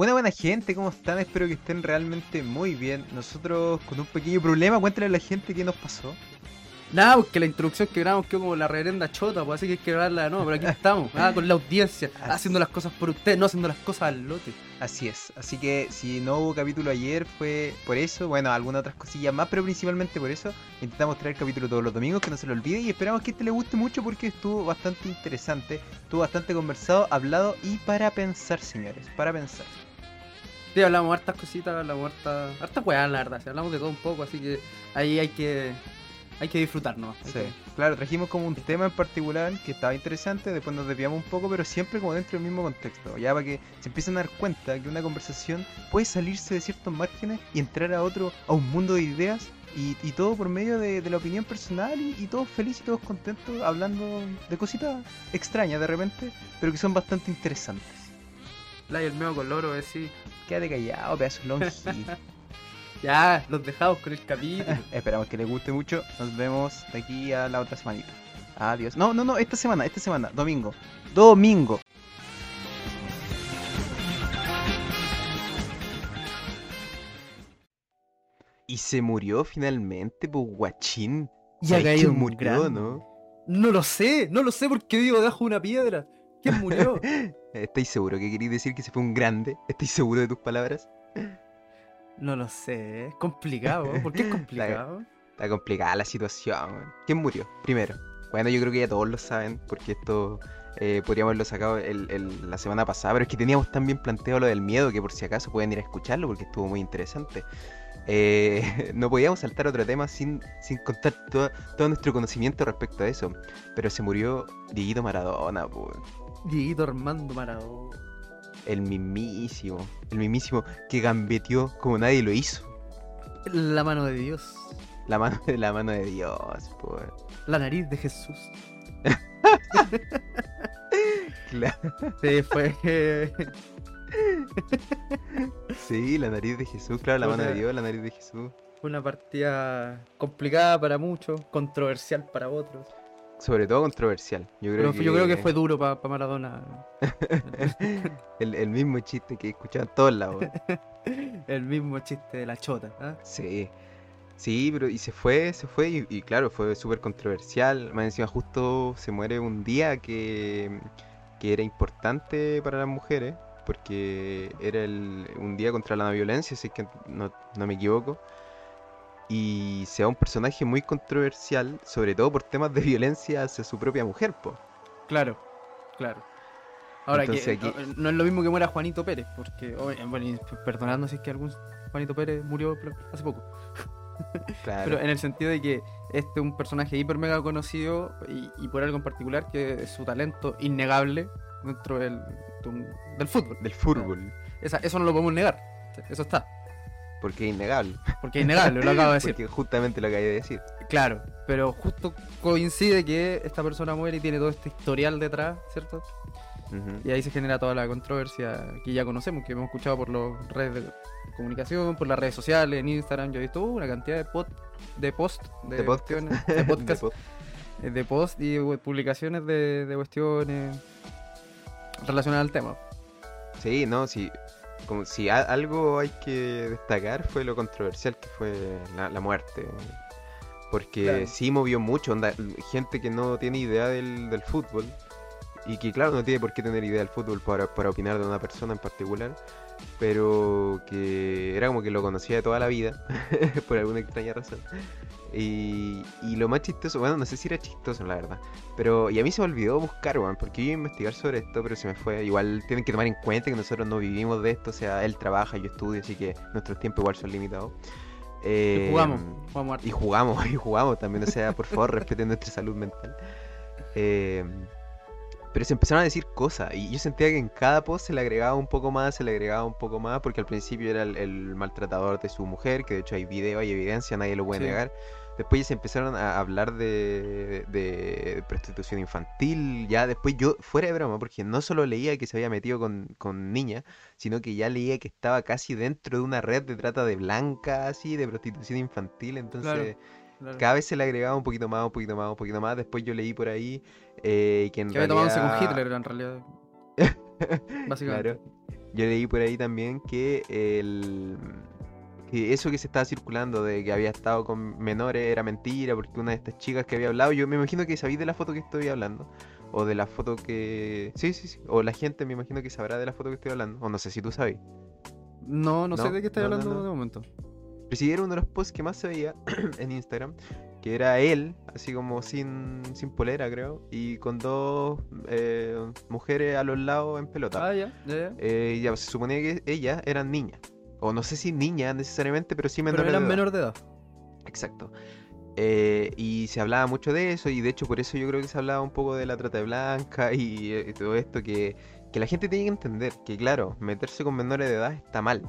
Buena, buena gente, ¿cómo están? Espero que estén realmente muy bien. Nosotros con un pequeño problema, cuéntale a la gente qué nos pasó. Nada, porque la introducción que grabamos quedó como la reverenda chota, pues así que hay que grabarla de nuevo, pero aquí estamos, ah, con la audiencia, Así. haciendo las cosas por ustedes, no haciendo las cosas al lote. Así es, así que si no hubo capítulo ayer fue por eso, bueno, algunas otras cosillas más, pero principalmente por eso intentamos traer capítulo todos los domingos, que no se lo olvide y esperamos que este le guste mucho porque estuvo bastante interesante, estuvo bastante conversado, hablado y para pensar, señores, para pensar. Sí, hablamos hartas cositas, hablamos hartas, hartas weas, la verdad, hablamos de todo un poco, así que ahí hay que, hay que disfrutarnos. Sí, que- claro, trajimos como un tema en particular que estaba interesante, después nos desviamos un poco, pero siempre como dentro del mismo contexto, ya para que se empiecen a dar cuenta que una conversación puede salirse de ciertos márgenes y entrar a otro, a un mundo de ideas, y, y todo por medio de, de la opinión personal, y, y todos felices y todos contentos, hablando de cositas extrañas de repente, pero que son bastante interesantes. La y el medio con loro, es sí. Quédate callado, pedazo de. Ya, los dejamos con el capítulo. Esperamos que les guste mucho. Nos vemos de aquí a la otra semanita. Adiós. No, no, no, esta semana, esta semana, domingo. Domingo. Y se murió finalmente, pues guachín. Y ha ¿Sabes caído quién un murió, gran- no? No lo sé, no lo sé porque vivo debajo de una piedra. ¿Quién murió? ¿Estáis seguro que queréis decir que se fue un grande? ¿Estáis seguro de tus palabras? no lo sé, es complicado. ¿Por qué es complicado? Está complicada la situación. ¿Quién murió? Primero. Bueno, yo creo que ya todos lo saben, porque esto eh, podríamos haberlo sacado el- el- la semana pasada, pero es que teníamos tan bien planteado lo del miedo que por si acaso pueden ir a escucharlo porque estuvo muy interesante. Eh, no podíamos saltar otro tema sin, sin contar todo, todo nuestro conocimiento respecto a eso. Pero se murió Dieguito Maradona, po, Dieguito Armando Maradona. el mismísimo, el mismísimo que gambeteó como nadie lo hizo. La mano de Dios. La mano de la mano de Dios, po. La nariz de Jesús. Claro. Sí, fue. Sí, la nariz de Jesús, claro, la O mano de Dios, la nariz de Jesús. Fue una partida complicada para muchos, controversial para otros. Sobre todo controversial. Yo creo Pero que yo creo que fue duro para Maradona. el, el mismo chiste que escuchaban todos lados. El mismo chiste de la chota. ¿ah? Sí. Sí, pero y se fue, se fue y, y claro, fue súper controversial. Más encima justo se muere un día que, que era importante para las mujeres, porque era el, un día contra la violencia, si es que no, no me equivoco. Y sea un personaje muy controversial, sobre todo por temas de violencia hacia su propia mujer, po. Claro, claro. Ahora Entonces que aquí- no, no es lo mismo que muera Juanito Pérez, porque, o- eh, bueno, y perdonando si es que algún Juanito Pérez murió hace poco. Claro. Pero en el sentido de que este es un personaje hiper mega conocido y, y por algo en particular que es su talento innegable dentro del, del fútbol. Del fútbol, Esa- eso no lo podemos negar. Eso está. Porque es innegable. Porque es innegable, lo acabo de decir. Porque justamente lo acabé de decir. Claro, pero justo coincide que esta persona muere y tiene todo este historial detrás, ¿cierto? Y ahí se genera toda la controversia que ya conocemos, que hemos escuchado por las redes de comunicación, por las redes sociales, en Instagram. Yo he visto uh, una cantidad de, pod, de post, de, De podcast. de podcast, De eh, de post y we- publicaciones de, de cuestiones relacionadas al tema. Sí, no, sí. Como si a- algo hay que destacar fue lo controversial que fue la, la muerte. Porque Claro. sí movió mucho, onda, gente que no tiene idea del, del fútbol y que claro, no tiene por qué tener idea del fútbol para, para opinar de una persona en particular, pero que era como que lo conocía de toda la vida, por alguna extraña razón. Y, y lo más chistoso, bueno, no sé si era chistoso la verdad, pero y a mí se me olvidó buscar, weón, porque yo iba a investigar sobre esto, pero se me fue. Igual tienen que tomar en cuenta que nosotros no vivimos de esto, o sea, él trabaja, yo estudio, así que nuestros tiempos igual son limitados. Eh, Y jugamos, jugamos harto. y jugamos, y jugamos también, o sea, por favor, respeten nuestra salud mental. Eh, pero se empezaron a decir cosas, y yo sentía que en cada post se le agregaba un poco más, se le agregaba un poco más, porque al principio era el, el maltratador de su mujer, que de hecho hay video, hay evidencia, nadie lo puede Sí. negar. Después ya se empezaron a hablar de, de prostitución infantil, ya después yo, fuera de broma, porque no solo leía que se había metido con, con niñas, sino que ya leía que estaba casi dentro de una red de trata de blancas, así, de prostitución infantil, entonces Claro. cada vez se le agregaba un poquito más, un poquito más, un poquito más. Después yo leí por ahí eh, que en Que había tomado con Hitler en realidad. Básicamente. Claro. yo leí por ahí también que el que eso que se estaba circulando de que había estado con menores era mentira porque una de estas chicas que había hablado, yo me imagino que sabéis de la foto que estoy hablando o de la foto que sí, sí, sí, o la gente me imagino que sabrá de la foto que estoy hablando, o no sé si tú sabes. No, no, sé de qué estás no, no, hablando no. de momento. Pero sí era uno de los posts que más se veía en Instagram, que era él, así como sin, sin polera, creo, y con dos eh, mujeres a los lados en pelota. Ah, ya, ya, ya. Eh, y ya se suponía que ellas eran niñas. O no sé si niñas necesariamente, pero sí Pero menores eran de edad. menor de edad. Exacto. Eh, y se hablaba mucho de eso, y de hecho por eso yo creo que se hablaba un poco de la trata de blanca y, eh, todo esto, que, que la gente tiene que entender que, claro, meterse con menores de edad está mal,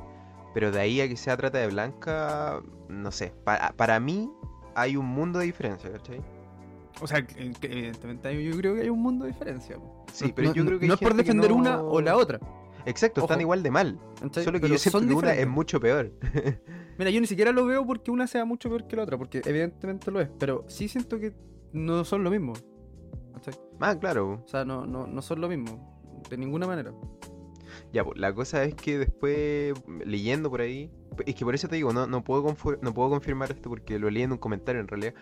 pero de ahí a que sea trata de blanca, no sé, para, para mí hay un mundo de diferencia, ¿cachai? O sea, que- que evidentemente hay- yo creo que hay un mundo de diferencia. Sí, No- pero no, yo creo que no es por defender no- una o la otra. Exacto, están igual de mal, ¿cachai? solo que Pero yo siento que una es mucho peor. Mira, yo ni siquiera lo veo porque una sea mucho peor que la otra, porque evidentemente lo es, pero sí siento que no son lo mismo. ¿cachai? ah, claro. O sea, no, no, no son lo mismo, de ninguna manera. Ya, pues, la cosa es que después, leyendo por ahí, es que por eso te digo, no, no, puedo, no puedo confirmar esto porque lo leí en un comentario en realidad.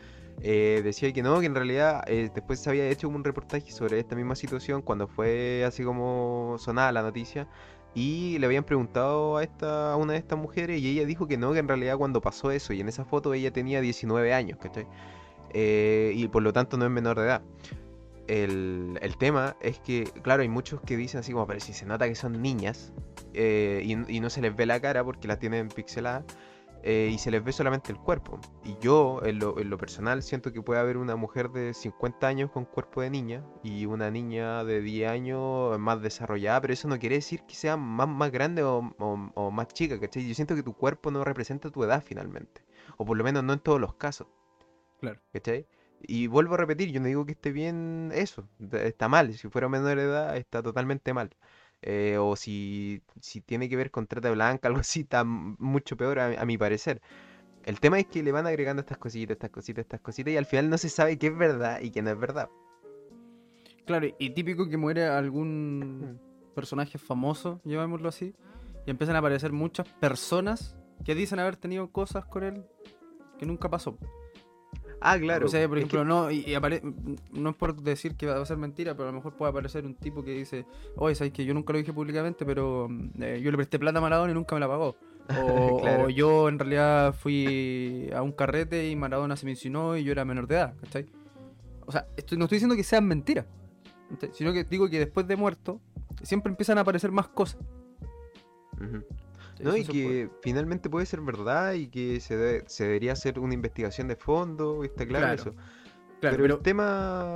eh, decía que no, que en realidad eh, después se había hecho un reportaje sobre esta misma situación cuando fue así como sonada la noticia. Y le habían preguntado a esta a una de estas mujeres y ella dijo que no, que en realidad cuando pasó eso y en esa foto ella tenía 19 años, ¿cachai? Eh, y por lo tanto no es menor de edad. El, el tema es que, claro, hay muchos que dicen así como, pero si se nota que son niñas eh, y, y no se les ve la cara porque la tienen pixelada eh, y se les ve solamente el cuerpo. Y yo, en lo, en lo personal, siento que puede haber una mujer de 50 años con cuerpo de niña y una niña de 10 años más desarrollada, pero eso no quiere decir que sea más, más grande o, o- o más chica, ¿cachai? Yo siento que tu cuerpo no representa tu edad finalmente, o por lo menos no en todos los casos. Claro. ¿Cachai? Y vuelvo a repetir, yo no digo que esté bien eso, está mal, si fuera menor de edad está totalmente mal. Eh, o si, si tiene que ver con trata blanca, algo así, está mucho peor a, a mi parecer. El tema es que le van agregando estas cositas, estas cositas, estas cositas, y al final no se sabe qué es verdad y qué no es verdad. Claro, y típico que muere algún personaje famoso, llamémoslo así, y empiezan a aparecer muchas personas que dicen haber tenido cosas con él que nunca pasó. Ah, claro. o sea, por es que- ejemplo, no, y, y apare- no es por decir que va a ser mentira, pero a lo mejor puede aparecer un tipo que dice, oye, sabes que yo nunca lo dije públicamente, pero mm, eh, yo le presté plata a Maradona y nunca me la pagó. O, Claro. o yo en realidad fui a un carrete y Maradona se me insinuó y yo era menor de edad, ¿cachai? O sea, estoy- no estoy diciendo que sean mentiras, sino que digo que después de muerto siempre empiezan a aparecer más cosas. ¿cachai? No, y que finalmente puede ser verdad y que se, de- se debería hacer una investigación de fondo, está claro, Claro, eso. Claro, pero, pero, el tema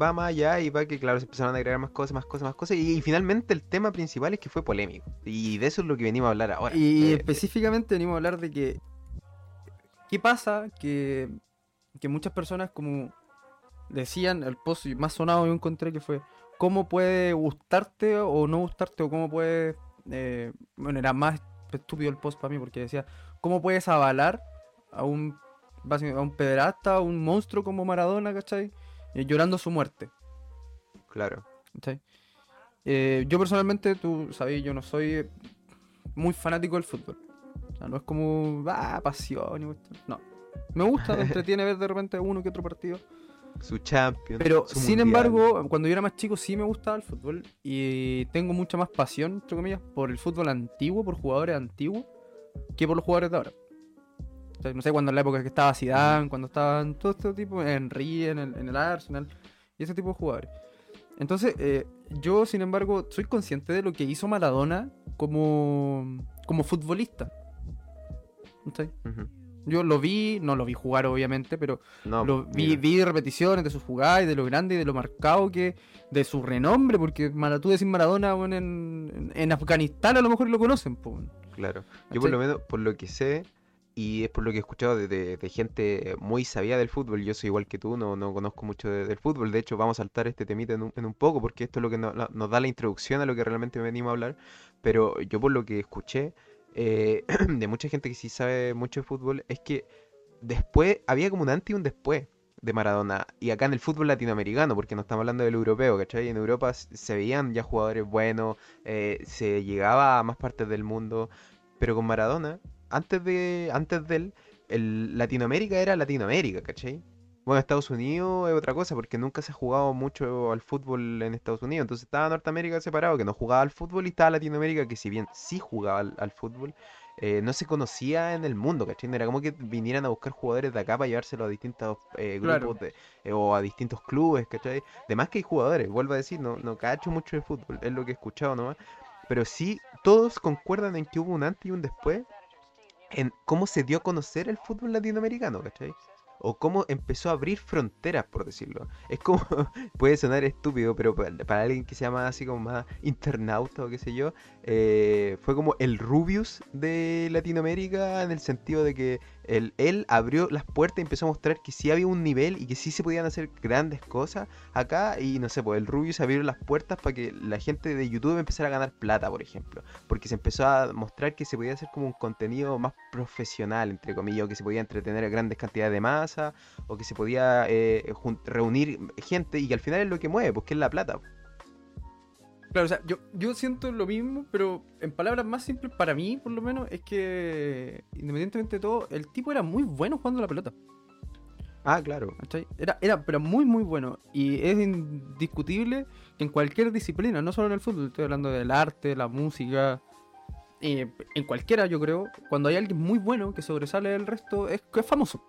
va más allá y va que, claro, se empezaron a agregar más cosas, más cosas, más cosas. Y, y finalmente el tema principal es que fue polémico. Y de eso es lo que venimos a hablar ahora. Y Eh, específicamente venimos a hablar de que. ¿Qué pasa? Que, que muchas personas, como decían, el post más sonado yo encontré que fue: ¿Cómo puede gustarte o no gustarte? O cómo puede. eh, bueno, era más estúpido el post para mí porque decía: ¿Cómo puedes avalar a un, a un pederasta, a un monstruo como Maradona, ¿cachai? Eh, llorando su muerte. claro. ¿cachai? Eh, yo personalmente, tú sabes, yo no soy muy fanático del fútbol. O sea, no es como, ah, pasión. No. Me gusta, me entretiene ver de repente uno que otro partido. Su champion. Pero, su sin mundial. embargo, cuando yo era más chico sí me gustaba el fútbol. Y tengo mucha más pasión, entre comillas, por el fútbol antiguo, por jugadores antiguos, que por los jugadores de ahora. O sea, no sé, cuando en la época que estaba Zidane, cuando estaban todo este tipo, Henry en el, en el Arsenal, y ese tipo de jugadores. Entonces, eh, yo, sin embargo, soy consciente de lo que hizo Maradona como, como futbolista. ¿Cachai? Ujú. Yo lo vi, no lo vi jugar obviamente, pero No, lo vi, vi repeticiones de sus jugadas y de lo grande y de lo marcado que, de su renombre, porque Mara- tú decís Maradona bueno, en, en Afganistán a lo mejor lo conocen. po. Claro. Yo por lo menos, por lo que sé, y es por lo que he escuchado de, de- de gente muy sabida del fútbol, yo soy igual que tú, no, no conozco mucho de- del fútbol, de hecho vamos a saltar este temita en un, en un poco, porque esto es lo que no- no- nos da la introducción a lo que realmente venimos a hablar, pero yo por lo que escuché eh, de mucha gente que sí sabe mucho de fútbol, es que después había como un antes y un después. de Maradona. Y acá en el fútbol latinoamericano, porque no estamos hablando del europeo, ¿cachai? En Europa se veían ya jugadores buenos, eh, se llegaba a más partes del mundo. Pero con Maradona, antes de, antes de él, el Latinoamérica era Latinoamérica, ¿cachai? Bueno, Estados Unidos es otra cosa, porque nunca se ha jugado mucho al fútbol en Estados Unidos. Entonces estaba Norteamérica separado, que no jugaba al fútbol, y estaba Latinoamérica, que si bien sí jugaba al, al fútbol, eh, no se conocía en el mundo, ¿cachai? Era como que vinieran a buscar jugadores de acá para llevárselo a distintos eh, Claro. grupos de- eh, o a distintos clubes, ¿cachai? Además que hay jugadores, vuelvo a decir, no, no cacho mucho de fútbol, es lo que he escuchado nomás. Pero sí, todos concuerdan en que hubo un antes y un después en cómo se dio a conocer el fútbol latinoamericano, ¿cachai? O cómo empezó a abrir fronteras, por decirlo. Es como, puede sonar estúpido, pero para, alguien que se llama así como más internauta o qué sé yo, eh, fue como el Rubius de Latinoamérica en el sentido de que él, él abrió las puertas y empezó a mostrar que sí había un nivel y que sí se podían hacer grandes cosas acá y no sé, pues el Rubius abrió las puertas para que la gente de YouTube empezara a ganar plata, por ejemplo porque se empezó a mostrar que se podía hacer como un contenido más profesional, entre comillas, o que se podía entretener a grandes cantidades de masa, o que se podía eh, reunir gente, y que al final es lo que mueve, pues que es la plata. Claro, o sea, yo, yo siento lo mismo, pero en palabras más simples, para mí, por lo menos, es que, independientemente de todo, el tipo era muy bueno jugando la pelota. Ah, claro. Era, era, pero muy, muy bueno. Y es indiscutible que en cualquier disciplina, no solo en el fútbol, estoy hablando del arte, la música, eh, en cualquiera, yo creo, cuando hay alguien muy bueno que sobresale del resto, es que es famoso.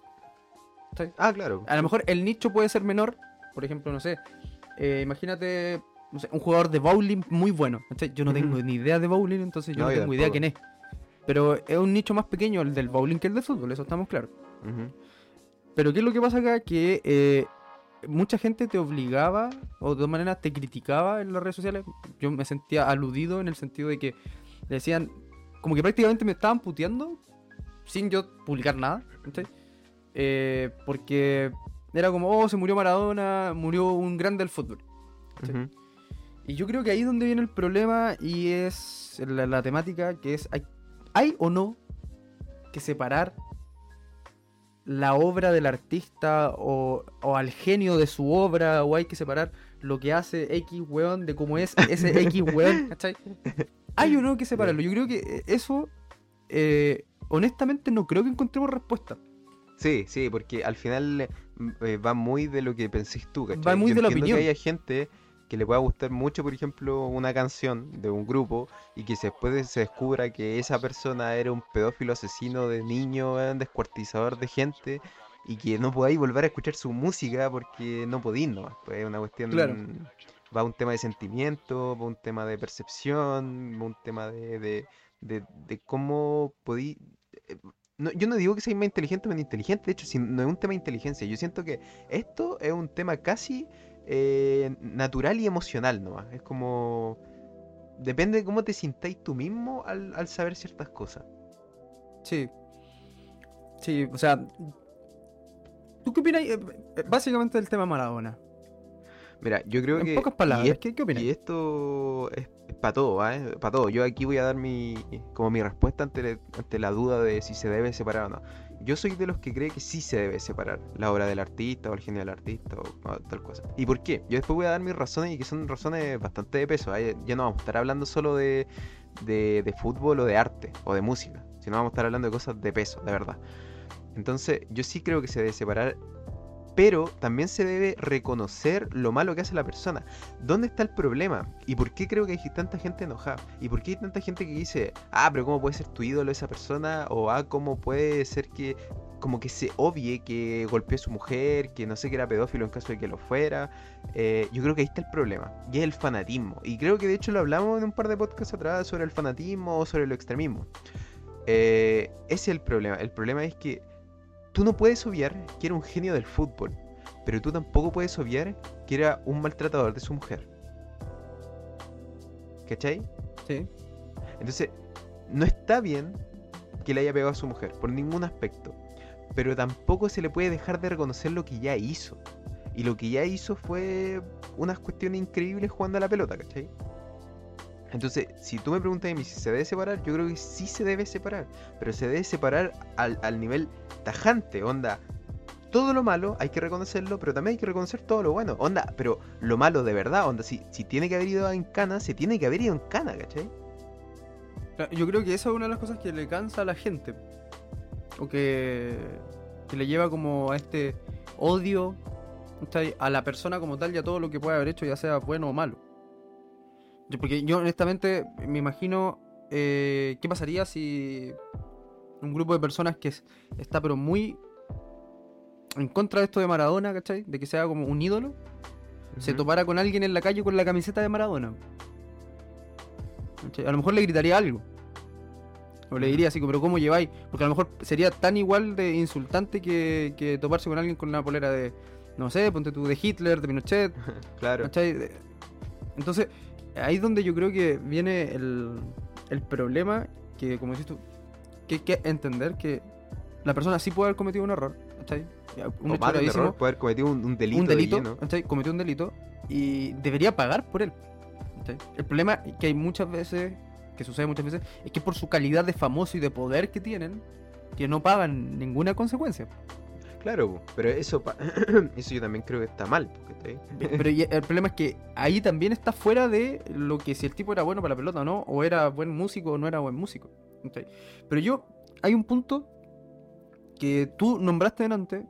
¿cachai? Ah, claro. A lo mejor el nicho puede ser menor, por ejemplo, no sé, eh, imagínate no sé, un jugador de bowling muy bueno. Yo no tengo ni idea de bowling, entonces yo No, tengo idea quién es. Pero es un nicho más pequeño el del bowling que el de fútbol, eso estamos claros. Pero ¿qué es lo que pasa acá? Que eh, mucha gente te obligaba, o de todas maneras te criticaba en las redes sociales. Yo me sentía aludido en el sentido de que decían, como que prácticamente me estaban puteando sin yo publicar nada. ¿cachai? Eh, porque era como, oh, se murió Maradona, murió un grande del fútbol. Sí. Y yo creo que ahí es donde viene el problema y es la, la temática que es, ¿hay, ¿hay o no que separar la obra del artista o, o al genio de su obra o hay que separar lo que hace X weón de cómo es ese X weón? ¿cachai? ¿Hay o no que separarlo? Yo creo que eh, eso, eh, honestamente, no creo que encontremos respuesta. Sí, sí, porque al final eh, va muy de lo que pensés tú, ¿cachai? Va muy Yo de la opinión. que haya gente que le pueda gustar mucho, por ejemplo, una canción de un grupo y que después se descubra que esa persona era un pedófilo asesino de niños, weón, descuartizador de gente y que no podáis volver a escuchar su música porque no podéis, ¿no? Pues es una cuestión... Claro. Va un tema de sentimiento, va un tema de percepción, va un tema de, de, de, de cómo podí... eh, no, yo no digo que seas más inteligente o menos inteligente, de hecho, si no es un tema de inteligencia. Yo siento que esto es un tema casi eh, natural y emocional nomás. Es como... Depende de cómo te sintáis tú mismo al, al saber ciertas cosas. Sí. Sí, o sea. ¿Tú qué opinas eh, eh, básicamente del tema Maradona? Mira, yo creo En que... pocas y palabras, es- ¿qué, qué opinas? Y esto es, para todo, para todo. Yo aquí voy a dar mi como mi respuesta ante, ante la duda de si se debe separar o no. Yo soy de los que cree que sí se debe separar la obra del artista o el genio del artista o, tal cosa. ¿Y por qué? Yo después voy a dar mis razones y que son razones bastante de peso. ¿eh? Ya no vamos a estar hablando solo de, de, de fútbol o de arte o de música, sino vamos a estar hablando de cosas de peso, de verdad. Entonces, yo sí creo que se debe separar pero también se debe reconocer lo malo que hace la persona. ¿Dónde está el problema? ¿Y por qué creo que hay tanta gente enojada? ¿Y por qué hay tanta gente que dice, ah, pero cómo puede ser tu ídolo esa persona? O ah, cómo puede ser que como que se obvie que golpeó a su mujer, que no sé que era pedófilo en caso de que lo fuera. Eh, yo creo que ahí está el problema. Y es el fanatismo. Y creo que de hecho lo hablamos en un par de podcasts atrás sobre el fanatismo o sobre el extremismo. Eh, ese es el problema. El problema es que tú no puedes obviar que era un genio del fútbol, pero tú tampoco puedes obviar que era un maltratador de su mujer. ¿Cachai? Sí. Entonces, no está bien que le haya pegado a su mujer, por ningún aspecto. Pero tampoco se le puede dejar de reconocer lo que ya hizo. Y lo que ya hizo fue unas cuestiones increíbles jugando a la pelota, ¿cachai? Entonces, si tú me preguntas a mí si se debe separar, yo creo que sí se debe separar. Pero se debe separar al, al nivel tajante, onda. todo lo malo hay que reconocerlo, pero también hay que reconocer todo lo bueno. Onda, pero lo malo de verdad, onda, si, si tiene que haber ido en cana, se tiene que haber ido en cana, ¿cachai? Yo creo que esa es una de las cosas que le cansa a la gente. O que, que le lleva como a este odio a la persona como tal y a todo lo que puede haber hecho, ya sea bueno o malo. Porque yo honestamente me imagino eh, qué pasaría si un grupo de personas que es- está pero muy en contra de esto de Maradona, ¿cachai? De que sea como un ídolo, se topara con alguien en la calle con la camiseta de Maradona. ¿Cachai? A lo mejor le gritaría algo. O le diría así, pero ¿cómo lleváis? Porque a lo mejor sería tan igual de insultante que, que toparse con alguien con una polera de, no sé, ponte tú, de Hitler, de Pinochet, Claro. ¿cachai? Entonces, ahí es donde yo creo que viene el, el problema, que como dices tú, que hay que entender que la persona sí puede haber cometido un error, ¿cachai? Un hecho de error, puede haber cometido un, un delito, un de delito. ¿cachai? cometió un delito y debería pagar por él. ¿cachai? El problema que hay muchas veces, que sucede muchas veces, es que por su calidad de famoso y de poder que tienen, que no pagan ninguna consecuencia. Claro, pero eso, pa- eso yo también creo que está mal. po, ¿cachai? Pero y el problema es que ahí también está fuera de lo que si el tipo era bueno para la pelota o no, o era buen músico o no era buen músico. Pero yo, hay un punto que tú nombraste delante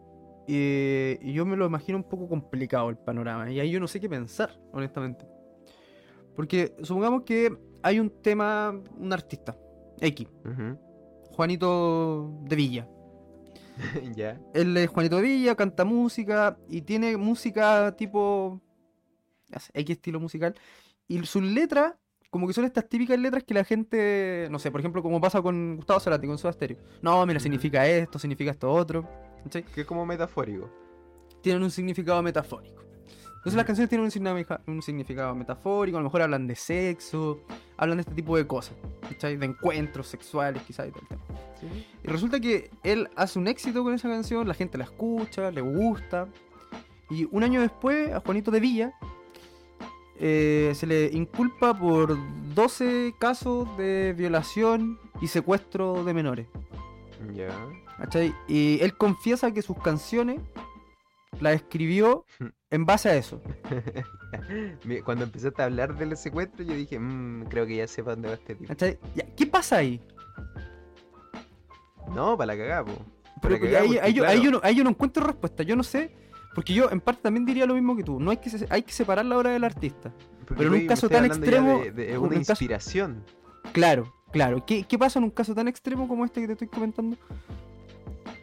eh, y yo me lo imagino un poco complicado el panorama. Y ahí yo no sé qué pensar, honestamente. Porque supongamos que hay un tema, un artista, X. Juanito de Villa. ya. Él es Juanito de Villa, canta música y tiene música tipo. X estilo musical. Y sus letras, como que son estas típicas letras que la gente. No sé, por ejemplo, como pasa con Gustavo Cerati, con Soda Stereo. No, mira, significa esto, significa esto otro. Que es como metafórico. Tienen un significado metafórico. Entonces las canciones tienen un significa- un significado metafórico, a lo mejor hablan de sexo, hablan de este tipo de cosas, ¿cachai? De encuentros sexuales, quizás y todo el tema. Y resulta que él hace un éxito con esa canción, la gente la escucha, le gusta. Y un año después, a Juanito de Villa eh, se le inculpa por 12 casos de violación y secuestro de menores. Ya. ¿cachai? Y él confiesa que sus canciones las escribió en base a eso. Cuando empezaste a hablar del secuestro, yo dije, "Mm, creo que ya sé para dónde va este tipo. ¿Qué pasa ahí? No, para la cagada, po. Pero la cagá, ahí, ahí claro, yo no, ahí yo no encuentro respuesta. Yo no sé. Porque yo en parte también diría lo mismo que tú. No hay que, hay que separar la obra del artista. porque pero en un caso tan extremo, de- de- una caso- inspiración. Claro, claro. ¿Qué, qué pasa en un caso tan extremo como este que te estoy comentando?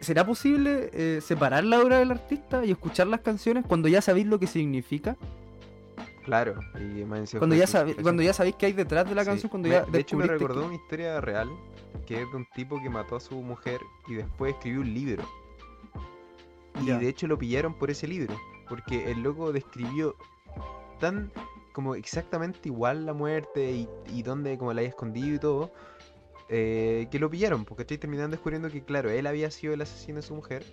¿Será posible eh, separar la obra del artista y escuchar las canciones cuando ya sabéis lo que significa? Claro. Y Cuando ya, inspiración. cuando ya sabéis qué hay detrás de la Sí. canción, cuando Me- ya de hecho, me recordó que- una historia real que es de un tipo que mató a su mujer y después escribió un libro. Y Ya. de hecho lo pillaron por ese libro, porque el loco describió tan como exactamente igual la muerte y, y dónde como la había escondido y todo, eh, que lo pillaron, porque estoy terminando descubriendo que, claro, él había sido el asesino de su mujer.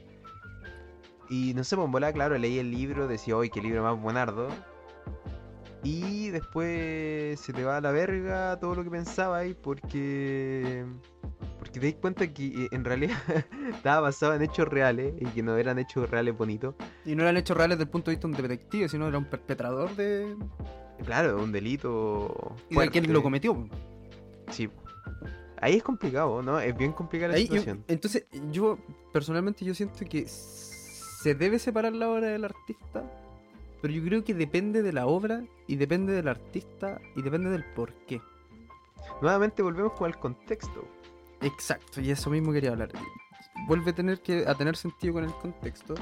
Y no sé, pues en volada, claro, leí el libro, decía, hoy qué libro más buenardo. Y después se te va a la verga todo lo que pensaba ahí porque... Porque te das cuenta que eh, en realidad estaba basado en hechos reales y que no eran hechos reales bonitos. Y no eran hechos reales desde el punto de vista de un detective, sino era un perpetrador de. Claro, un delito. Y de quien fuerte. lo cometió. Sí. Ahí es complicado, ¿no? Es bien complicada la Ahí yo- situación. entonces, yo personalmente yo siento que se debe separar la obra del artista, pero yo creo que depende de la obra y depende del artista y depende del por qué. Nuevamente volvemos con el contexto. Exacto, y eso mismo quería hablar. Vuelve a tener que a tener sentido con el contexto,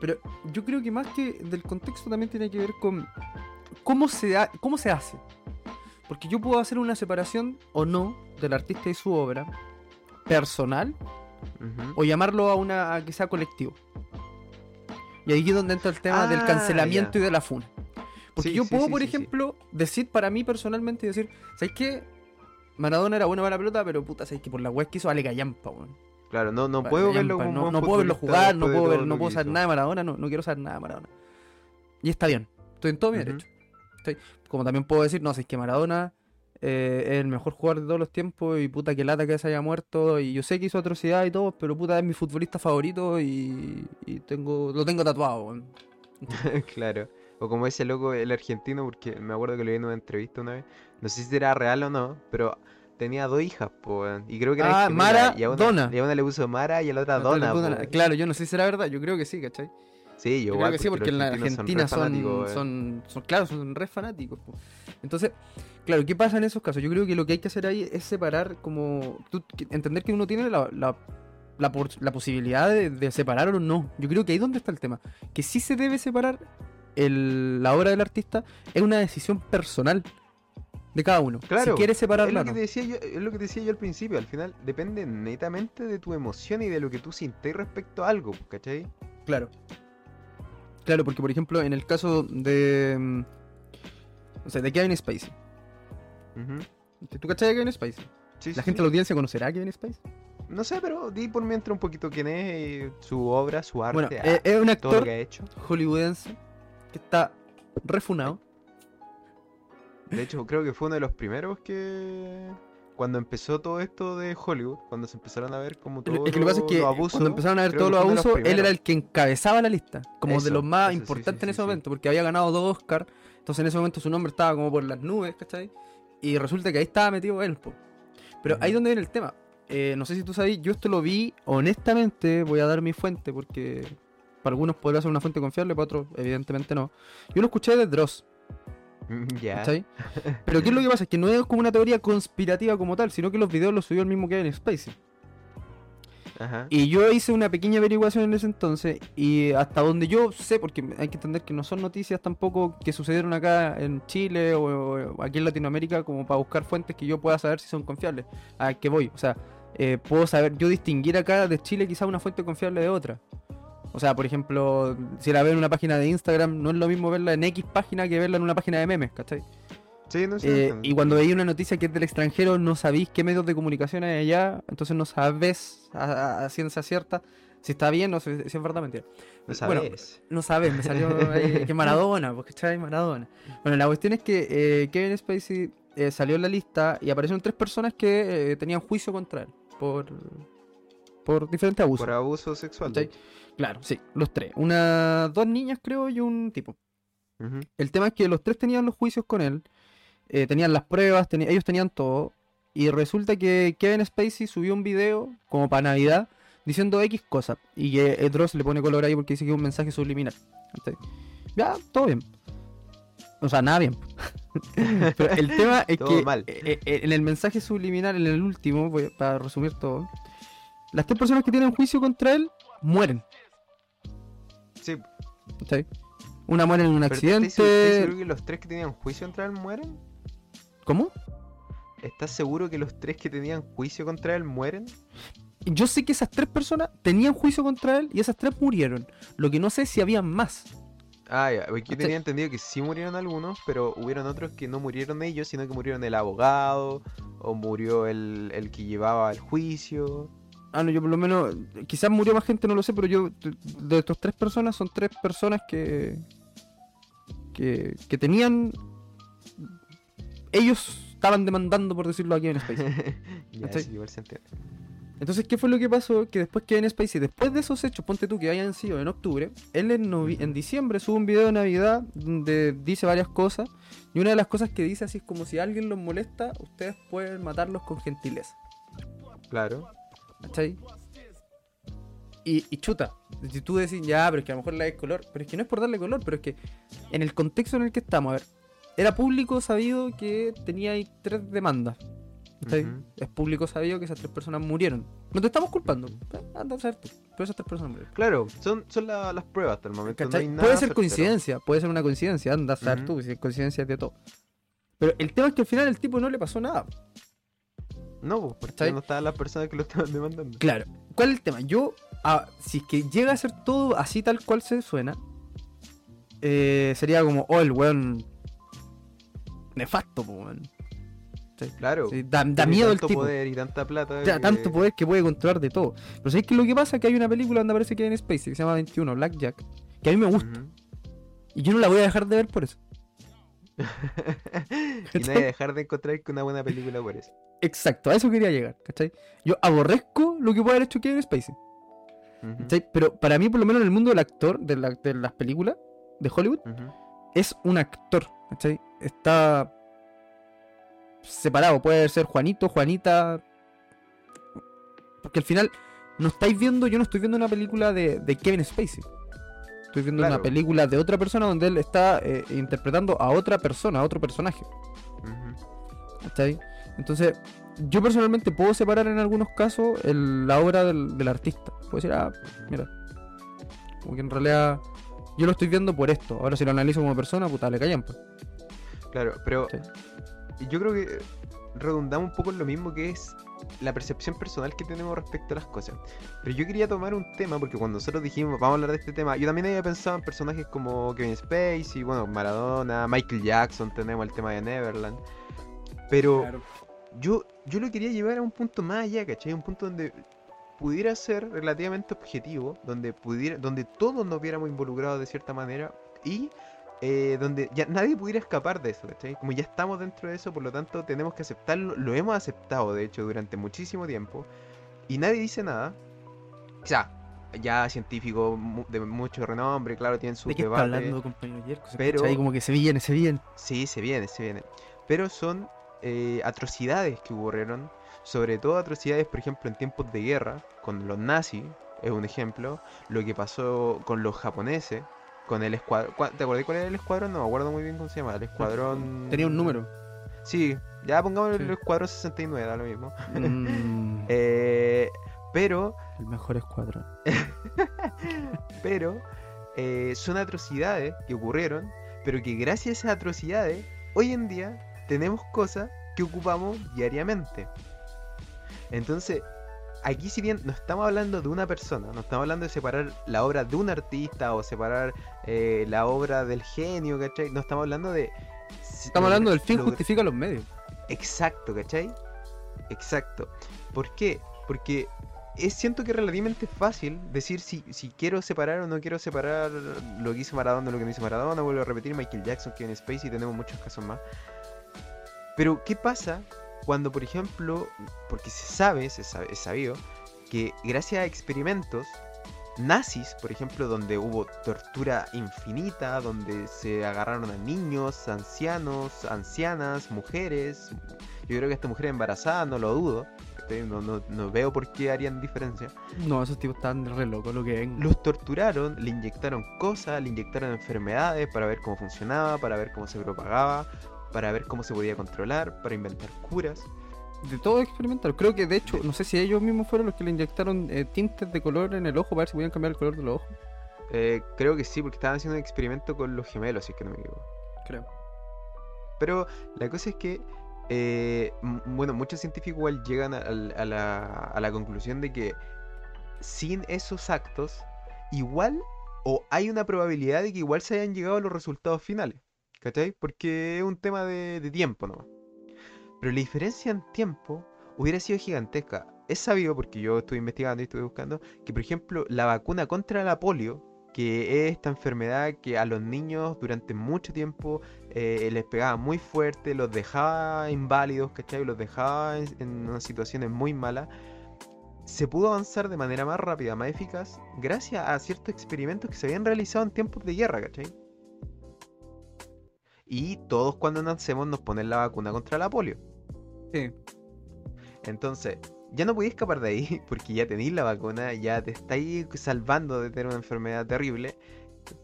pero yo creo que más que del contexto también tiene que ver con cómo se ha- cómo se hace. Porque yo puedo hacer una separación o no del artista y su obra personal o llamarlo a una a que sea colectivo. Y ahí es donde entra el tema del Ah, cancelamiento y de la funa. Porque Sí, yo sí, puedo, sí, por ejemplo, decir para mí personalmente, decir, ¿sabes qué? Maradona era bueno para la pelota, pero puta, ¿sabes que Por la web que hizo Ale Gallampa, weón. Claro, no, no puedo Gallampa, verlo como no, puedo verlo jugar, no puedo, ver, no puedo saber nada de Maradona, no, no quiero saber nada de Maradona. Y está bien, estoy en todo mi derecho. Estoy- como también puedo decir, no, si es que Maradona eh, es el mejor jugador de todos los tiempos y puta que lata que se haya muerto y yo sé que hizo atrocidad y todo, pero puta es mi futbolista favorito y, y tengo lo tengo tatuado. Claro. O como ese loco, el argentino, porque me acuerdo que lo vi en una entrevista una vez. No sé si era real o no, pero tenía dos hijas, po, weón, Y creo que era Ah, Mara, y a una, Donna. y a una le puso Mara y a la otra weón. Claro, yo no sé si será verdad, yo creo que sí, ¿cachai? Sí, yo igual, creo que sí, porque en la Argentina son, weón. son, son, claro, son re fanáticos. po. Entonces, claro, ¿qué pasa en esos casos? Yo creo que lo que hay que hacer ahí es separar como... tú- entender que uno tiene la, la, la, por- la posibilidad de, de separar o no. Yo creo que ahí donde está el tema. Que sí se debe separar el- la obra del artista es una decisión personal de cada uno. Claro, si quiere Es separarla lo, o que decía yo, es lo que decía yo al principio, al final depende netamente de tu emoción y de lo que tú sientes respecto a algo, ¿cachai? Claro. Claro, porque por ejemplo, en el caso de... mm, O sea, de Kevin Spacey. Ujú. ¿Tú cachai de Kevin Spacey? Sí, ¿La sí, gente de sí. la audiencia conocerá a Kevin Spacey? No sé, pero di por mientras un poquito quién es, su obra, su arte, Bueno, ah, eh, es un todo lo actor que ha hecho. hollywoodense que está refunado. De hecho, creo que fue uno de los primeros que... Cuando empezó todo esto de Hollywood, cuando se empezaron a ver como todo es que lo es los abusos, cuando empezaron a ver todos los abusos, él era el que encabezaba la lista, como de los más eso, importantes sí, en ese sí. momento, porque había ganado dos Oscars, entonces en ese momento su nombre estaba como por las nubes, ¿cachai? Y resulta que ahí estaba metido él, po. Pero ahí Ujú. donde viene el tema. Eh, no sé si tú sabes, yo esto lo vi, honestamente, voy a dar mi fuente, porque para algunos podría ser una fuente confiable, para otros evidentemente no. Yo lo escuché de Dross, Ya. ¿cachai? Pero ¿qué es lo que pasa? Es que no es como una teoría conspirativa como tal, sino que los videos los subió el mismo Kevin Spacey. Ajá. Y yo hice una pequeña averiguación en ese entonces y hasta donde yo sé, porque hay que entender que no son noticias tampoco que sucedieron acá en Chile o, o aquí en Latinoamérica como para buscar fuentes que yo pueda saber si son confiables. A qué voy, o sea, eh, puedo saber, yo distinguir acá de Chile quizá una fuente confiable de otra. O sea, por ejemplo, si la veo en una página de Instagram, no es lo mismo verla en X página que verla en una página de memes, ¿cachai? Sí, no sé. Eh, y cuando veis una noticia que es del extranjero, no sabéis qué medios de comunicación hay allá, entonces no sabes a, ciencia cierta si está bien o si, si es verdad o mentira. No bueno, sabes. No sabes, me salió ahí que Maradona, porque está Maradona. Bueno, la cuestión es que eh, Kevin Spacey eh, salió en la lista y aparecieron tres personas que eh, tenían juicio contra él por, por diferentes abusos. Por abuso sexual. Claro, sí, los tres. Una, dos niñas creo y un tipo. El tema es que los tres tenían los juicios con él, eh, tenían las pruebas, teni- ellos tenían todo, y resulta que Kevin Spacey subió un video, como para Navidad, diciendo X cosa, y que eh, Dross le pone color ahí porque dice que es un mensaje subliminal. Ya, todo bien. O sea, nada bien. Pero el tema es Todo que mal. eh, eh, en el mensaje subliminal, en el último, para resumir todo, las tres personas que tienen juicio contra él mueren. Sí. Una muere en un pero ¿estás seguro- ¿estás accidente. seguro que los tres que tenían juicio contra él mueren? ¿Cómo? ¿Estás seguro que los tres que tenían juicio contra él mueren? Yo sé que esas tres personas tenían juicio contra él y esas tres murieron. Lo que no sé es si había más. Ah, ya, yo tenía entendido que sí murieron algunos, pero hubieron otros que no murieron ellos, sino que murieron el abogado, o murió el, el que llevaba el juicio. Ah, no, yo por lo menos. Quizás murió más gente, no lo sé, pero yo. De, estas tres personas, son tres personas que. que, que tenían. Ellos estaban demandando, por decirlo aquí en Space. ya, ¿Cachai? sí, igual se entiende. Entonces, ¿qué fue lo que pasó? Que después que en Spacey, después de esos hechos, ponte tú que hayan sido en octubre, él en, novi- en diciembre sube un video de Navidad donde dice varias cosas. Y una de las cosas que dice así es como si alguien los molesta, ustedes pueden matarlos con gentileza. Claro. ¿Cachai? Y, y chuta, si tú decís, ya, pero es que a lo mejor le das color, pero es que no es por darle color, pero es que en el contexto en el que estamos, a ver, era público sabido que tenía ahí tres demandas. Es público sabido que esas tres personas murieron. No te estamos culpando, eh, anda a saber tú, pero esas tres personas murieron. Claro, son, son la- las pruebas hasta el momento. No ¿Cachai? hay nada puede ser certero. coincidencia, puede ser una coincidencia, anda a saber tú, si es coincidencia es de todo. Pero el tema es que al final el tipo no le pasó nada. No, pues, porque no estaban las personas que lo estaban demandando. Claro. ¿Cuál es el tema? Yo, ah, si es que llega a ser todo así tal cual se suena, eh, sería como, oh, el weón nefasto, weón. Claro. Sí, da, miedo el tanto tipo. poder y tanta plata. Ya, que- tanto poder que puede controlar de todo. Pero ¿sabes qué es lo que pasa? Que hay una película donde aparece Kevin Spacey que se llama 21, Blackjack, que a mí me gusta. Y yo no la voy a dejar de ver por eso. y no hay a dejar de encontrar que una buena película por eso. Exacto, a eso quería llegar, ¿cachai? Yo aborrezco lo que puede haber hecho Kevin Spacey. ¿cachai? Pero para mí, por lo menos en el mundo del actor, de, la- de las películas de Hollywood, es un actor, ¿cachai? Está separado, puede ser Juanito, Juanita. Porque al final, no estáis viendo, yo no estoy viendo una película de, de Kevin Spacey. Estoy viendo una película de otra persona donde él está eh, interpretando a otra persona, a otro personaje. ¿Cachai? Entonces, yo personalmente puedo separar en algunos casos el- la obra del, del artista. Puedo decir, ah, mira, como que en realidad yo lo estoy viendo por esto. Ahora si lo analizo como persona, puta, le callan. Pues. Claro, pero Sí. yo creo que redundamos un poco en lo mismo que es la percepción personal que tenemos respecto a las cosas. Pero yo quería tomar un tema, porque cuando nosotros dijimos vamos a hablar de este tema, yo también había pensado en personajes como Kevin Spacey, bueno, Maradona, Michael Jackson, tenemos el tema de Neverland. Pero yo, yo lo quería llevar a un punto más allá, ¿cachai? Un punto donde pudiera ser relativamente objetivo, donde pudiera, donde todos nos viéramos involucrados de cierta manera y eh, donde ya nadie pudiera escapar de eso, ¿cachai? Como ya estamos dentro de eso, por lo tanto tenemos que aceptarlo, lo hemos aceptado de hecho durante muchísimo tiempo y nadie dice nada. O sea, ya científicos de mucho renombre, claro, tienen sus ¿De qué está debates. hablando, compañero pero- ahí como que se viene, se viene. Sí, se viene, se viene. Pero son eh, atrocidades que ocurrieron, sobre todo atrocidades, por ejemplo, en tiempos de guerra, con los nazis, es un ejemplo, lo que pasó con los japoneses, con el escuadrón... ¿Te acordás cuál era el escuadrón? No me acuerdo muy bien cómo se llama, el escuadrón... Tenía un número. Sí, ya pongamos Sí. el escuadrón 69, da lo mismo. Mm, Eh, pero el mejor escuadrón. pero eh, son atrocidades que ocurrieron, pero que gracias a esas atrocidades, hoy en día tenemos cosas que ocupamos diariamente. Entonces, aquí si bien no estamos hablando de una persona, no estamos hablando de separar la obra de un artista o separar eh, la obra del genio, ¿cachai? No estamos hablando de... Estamos hablando del fin lograr- justifica los medios. Exacto, ¿cachai? Exacto. ¿Por qué? Porque es, siento que es relativamente fácil decir si, si quiero separar o no quiero separar lo que hizo Maradona lo que no hizo Maradona. Vuelvo a repetir, Michael Jackson, Kevin Spacey, tenemos muchos casos más. Pero, ¿qué pasa cuando, por ejemplo, porque se sabe, se sabe, es sabido, que gracias a experimentos nazis, por ejemplo, donde hubo tortura infinita, donde se agarraron a niños, ancianos, ancianas, mujeres, yo creo que hasta mujeres embarazadas, no lo dudo, no, no, no veo por qué harían diferencia. No, esos tipos están re locos lo que ven. Los torturaron, le inyectaron cosas, le inyectaron enfermedades para ver cómo funcionaba, para ver cómo se propagaba, para ver cómo se podía controlar, para inventar curas. De todo experimental. Creo que de hecho, no sé si ellos mismos fueron los que le inyectaron eh, tintes de color en el ojo para ver si podían cambiar el color de los ojos. Eh, creo que sí, porque estaban haciendo un experimento con los gemelos, si es que no me equivoco. Creo. Pero la cosa es que, eh, bueno, muchos científicos igual llegan a, al- a la, a la conclusión de que sin esos actos, igual, o hay una probabilidad de que igual se hayan llegado a los resultados finales. ¿Cachai? Porque es un tema de, tiempo nomás. Pero la diferencia en tiempo hubiera sido gigantesca. Es sabido, porque yo estuve investigando y estuve buscando, que por ejemplo la vacuna contra la polio, que es esta enfermedad que a los niños durante mucho tiempo eh, les pegaba muy fuerte, los dejaba inválidos, ¿cachai? Los dejaba en, en unas situaciones muy malas. Se pudo avanzar de manera más rápida, más eficaz, gracias a ciertos experimentos que se habían realizado en tiempos de guerra, ¿cachai? Y todos cuando nacemos nos ponen la vacuna contra la polio. Sí. Entonces, ya no podéis escapar de ahí porque ya tenéis la vacuna, ya te estáis salvando de tener una enfermedad terrible.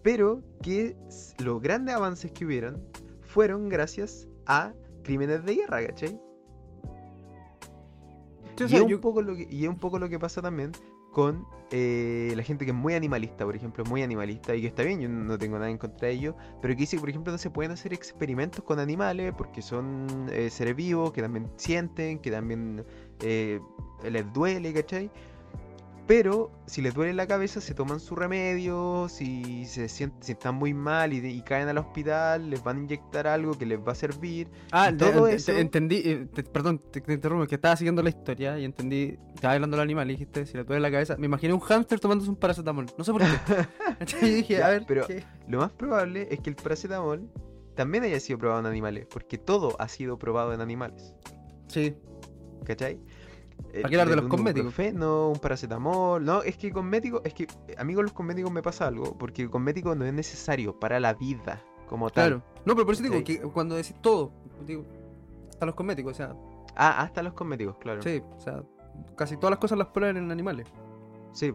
Pero que los grandes avances que hubieron fueron gracias a crímenes de guerra, ¿cachai? Sí, o y, sea, es un yo- poco lo que, y es un poco lo que pasa también con eh, la gente que es muy animalista, por ejemplo, muy animalista, y que está bien, yo no tengo nada en contra de ello, pero que dice que, por ejemplo, no se pueden hacer experimentos con animales porque son eh, seres vivos, que también sienten, que también eh, les duele, ¿cachai? Pero si les duele la cabeza, se toman su remedio, si se sienten, si están muy mal y, y caen al hospital, les van a inyectar algo que les va a servir. Ah, todo eso- te- entendí, eh, te- perdón, te, te interrumpo, que estaba siguiendo la historia y entendí, estaba hablando del animal y dijiste, si le duele la cabeza, me imaginé un hámster tomándose un paracetamol, no sé por qué. y dije, Ya, a ver, pero- ¿qué? Lo más probable es que el paracetamol también haya sido probado en animales, porque todo ha sido probado en animales, Sí. ¿cachai? Eh, ¿Para qué hablar de los cosméticos? ibuprofeno, un paracetamol, no, es que cosméticos, es que eh, a mí con los cosméticos me pasa algo, porque el cosmético no es necesario para la vida como tal. Claro. No, pero por eso digo Sí. que cuando decís todo, digo, hasta los cosméticos, o sea, Ah, hasta los cosméticos, claro. sí, o sea, casi todas las cosas las prueban en animales. Sí,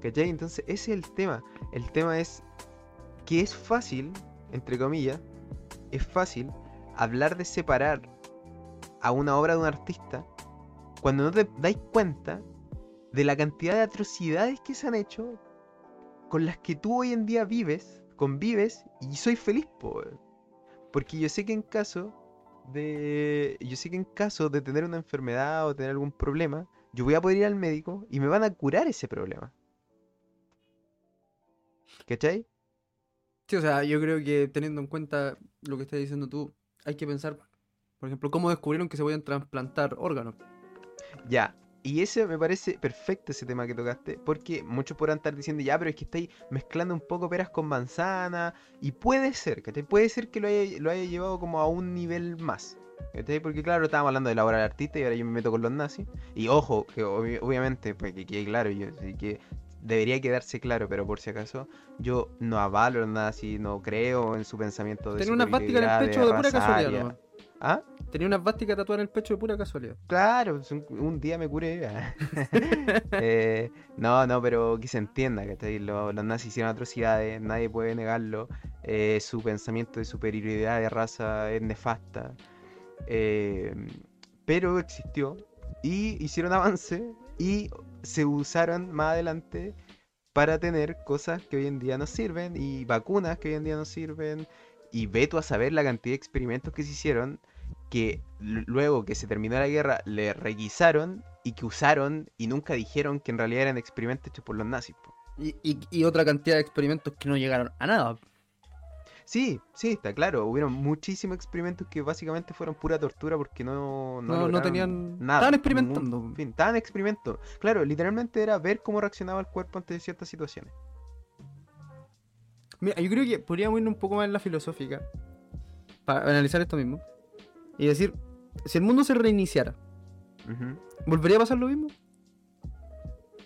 ¿cachai? Entonces ese es el tema. El tema es que es fácil, entre comillas, es fácil hablar de separar a una obra de un artista cuando no te dais cuenta de la cantidad de atrocidades que se han hecho con las que tú hoy en día vives, convives y soy feliz, po, weón. Porque yo sé que en caso de. Yo sé que en caso de tener una enfermedad o tener algún problema, yo voy a poder ir al médico y me van a curar ese problema. ¿Cachai? Sí, o sea, yo creo que teniendo en cuenta lo que estás diciendo tú, hay que pensar, por ejemplo, cómo descubrieron que se podían trasplantar órganos. Ya. Y ese me parece perfecto ese tema que tocaste, porque muchos podrán estar diciendo, ya, pero es que estáis mezclando un poco peras con manzana, y puede ser, ¿cachai? Puede ser que lo haya, lo haya llevado como a un nivel más, ¿cachai? Porque claro, estábamos hablando de la obra del artista y ahora yo me meto con los nazis, y ojo, que obvi- obviamente, pues que quede claro, yo sí que debería quedarse claro, pero por si acaso, yo no avalo a los nazis, no creo en su pensamiento de una vástica en el pecho de pura raza casualidad. ¿Ah? Tenía una vástica tatuada en el pecho de pura casualidad. Claro, un, un día me curé. Eh, no, no, pero que se entienda, que los, los nazis hicieron atrocidades, nadie puede negarlo. eh, su pensamiento de superioridad de raza es nefasta. eh, pero existió y hicieron avance y se usaron más adelante para tener cosas que hoy en día nos sirven y vacunas que hoy en día nos sirven. Y ve tú a saber la cantidad de experimentos que se hicieron que luego que se terminó la guerra le requisaron y que usaron y nunca dijeron que en realidad eran experimentos hechos por los nazis. po. Y, y- y otra cantidad de experimentos que no llegaron a nada. Sí, sí, está claro. Hubieron muchísimos experimentos que básicamente fueron pura tortura porque no, No, no tenían- nada. estaban experimentando. fin. Estaban experimentando. Claro, literalmente era ver cómo reaccionaba el cuerpo ante ciertas situaciones. Mira, yo creo que podríamos ir un poco más en la filosófica para analizar esto mismo y decir, si el mundo se reiniciara. ¿volvería a pasar lo mismo?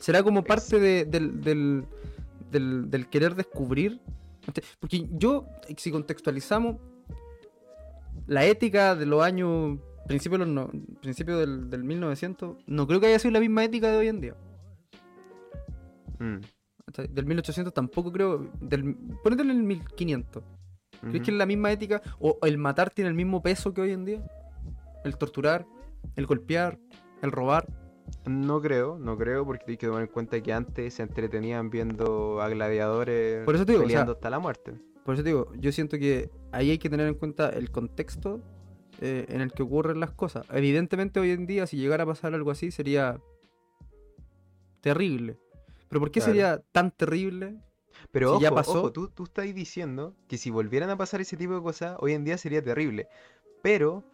¿Será como parte de- del, del, del- del querer descubrir? Porque yo, si contextualizamos la ética de los años, principio, de los no- principio del, del 1900, no creo que haya sido la misma ética de hoy en día. Mm. Del 1800 tampoco creo, del, ponete en el 1500. ¿Crees que es la misma ética? ¿O el matar tiene el mismo peso que hoy en día? ¿El torturar? ¿El golpear? ¿El robar? No creo, no creo, porque hay que tomar en cuenta que antes se entretenían viendo a gladiadores Por eso te digo, o sea, peleando hasta la muerte. Por eso te digo, yo siento que ahí hay que tener en cuenta el contexto eh, en el que ocurren las cosas. Evidentemente hoy en día si llegara a pasar algo así sería terrible. Pero ¿por qué Claro. sería tan terrible? Pero Si ojo, ya pasó- ojo, tú, tú estás diciendo que si volvieran a pasar ese tipo de cosas, hoy en día sería terrible. Pero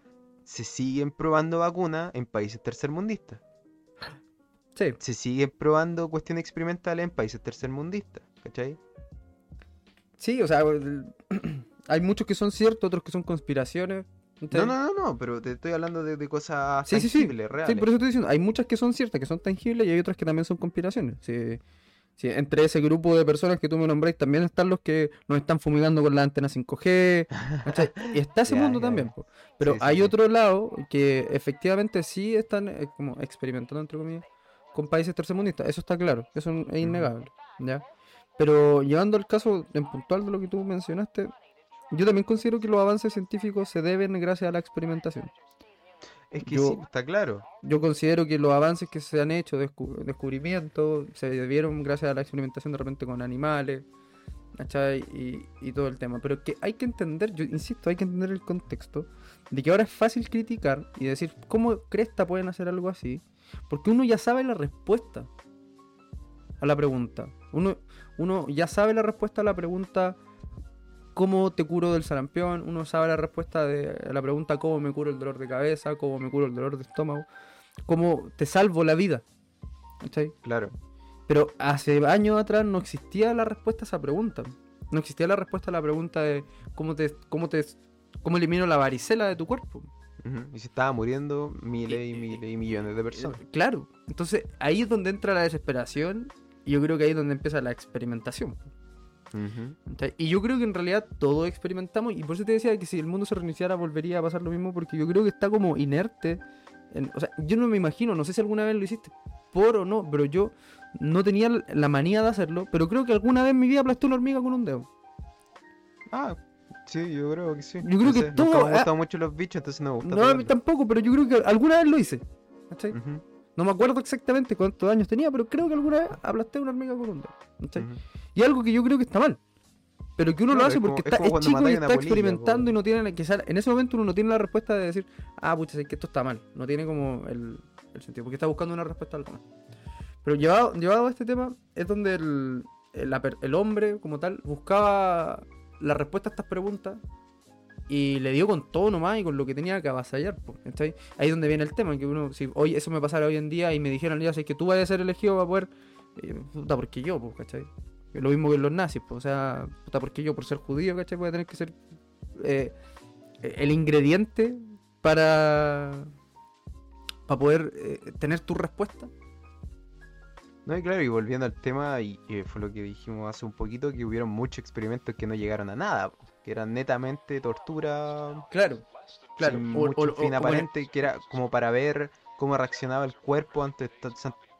se siguen probando vacunas en países tercermundistas. Sí, Se siguen probando cuestiones experimentales en países tercermundistas. ¿Cachai? sí, o sea, hay muchos que son ciertos, otros que son conspiraciones. No, Entonces- no, no, no, pero te estoy hablando de, de cosas Sí, sí, sí. tangibles, Sí, reales. por eso estoy diciendo, hay muchas que son ciertas, que son tangibles y hay otras que también son conspiraciones. Sí, sí, entre ese grupo de personas que tú me nombráis también están los que nos están fumigando con la antena 5G. ¿cachai? Y está ese mundo también. Pero Sí, hay sí. otro lado que efectivamente sí están eh, como experimentando, entre comillas, con países tercermundistas. Eso está claro, eso es innegable. ¿ya? Pero llevando al caso en puntual de lo que tú mencionaste, yo también considero que los avances científicos se deben gracias a la experimentación. Es que yo- sí, está claro. Yo considero que los avances que se han hecho, descu- descubrimientos, se debieron gracias a la experimentación de repente con animales, ¿cachai? Y, y todo el tema. Pero que hay que entender, yo insisto, hay que entender el contexto de que ahora es fácil criticar y decir, ¿cómo cresta pueden hacer algo así? Porque uno ya sabe la respuesta a la pregunta. Uno, uno ya sabe la respuesta a la pregunta ¿Cómo te curo del sarampión? Uno sabe la respuesta de a la pregunta ¿Cómo me curo el dolor de cabeza? ¿Cómo me curo el dolor de estómago? ¿Cómo te salvo la vida? ¿Cachai? Claro. Pero hace años atrás no existía la respuesta a esa pregunta. No existía la respuesta a la pregunta de cómo te, cómo te ¿Cómo elimino la varicela de tu cuerpo? Y se estaba muriendo miles y miles y millones de personas. Eh, Claro. Entonces ahí es donde entra la desesperación y yo creo que ahí es donde empieza la experimentación. Y yo creo que en realidad todos experimentamos y por eso te decía que si el mundo se reiniciara volvería a pasar lo mismo porque yo creo que está como inerte. en- o sea, yo no me imagino, no sé si alguna vez lo hiciste por o no, pero yo no tenía la manía de hacerlo, pero creo que alguna vez en mi vida aplasté una hormiga con un dedo. Ah, sí, yo creo que sí. Yo creo No que sé, todo- Nunca me han ah- mucho los bichos, entonces no me gusta No, a mí tampoco, pero yo creo que alguna vez lo hice. ¿cachai? No me acuerdo exactamente cuántos años tenía, pero creo que alguna vez aplasté una hormiga con. Y algo que yo creo que está mal. Pero que uno Claro, lo hace es como- porque es está, es chico y está experimentando y no tiene la- quizá en ese momento uno no tiene la respuesta de decir, ah, pucha, sé que esto está mal. No tiene como el, el sentido, porque está buscando una respuesta a algo más. Pero llevado, llevado a este tema, es donde el, el, el hombre, como tal, buscaba la respuesta a estas preguntas y le dio con todo nomás y con lo que tenía que avasallar. ¿cachai? Ahí es donde viene el tema, que uno, si hoy eso me pasara hoy en día y me dijeran, ya sé que tú vas a ser elegido para poder, eh, puta, porque yo, po, ¿cachai? Lo mismo que los nazis, po, o sea, puta, porque yo por ser judío, ¿cachai? Voy a tener que ser eh, el ingrediente para, para poder eh, tener tu respuesta. No, y claro, y volviendo al tema, y fue lo que dijimos hace un poquito, que hubieron muchos experimentos que no llegaron a nada, po, que eran netamente tortura, Claro, claro. sin o- mucho o- fin aparente, que era como para ver cómo reaccionaba el cuerpo ante,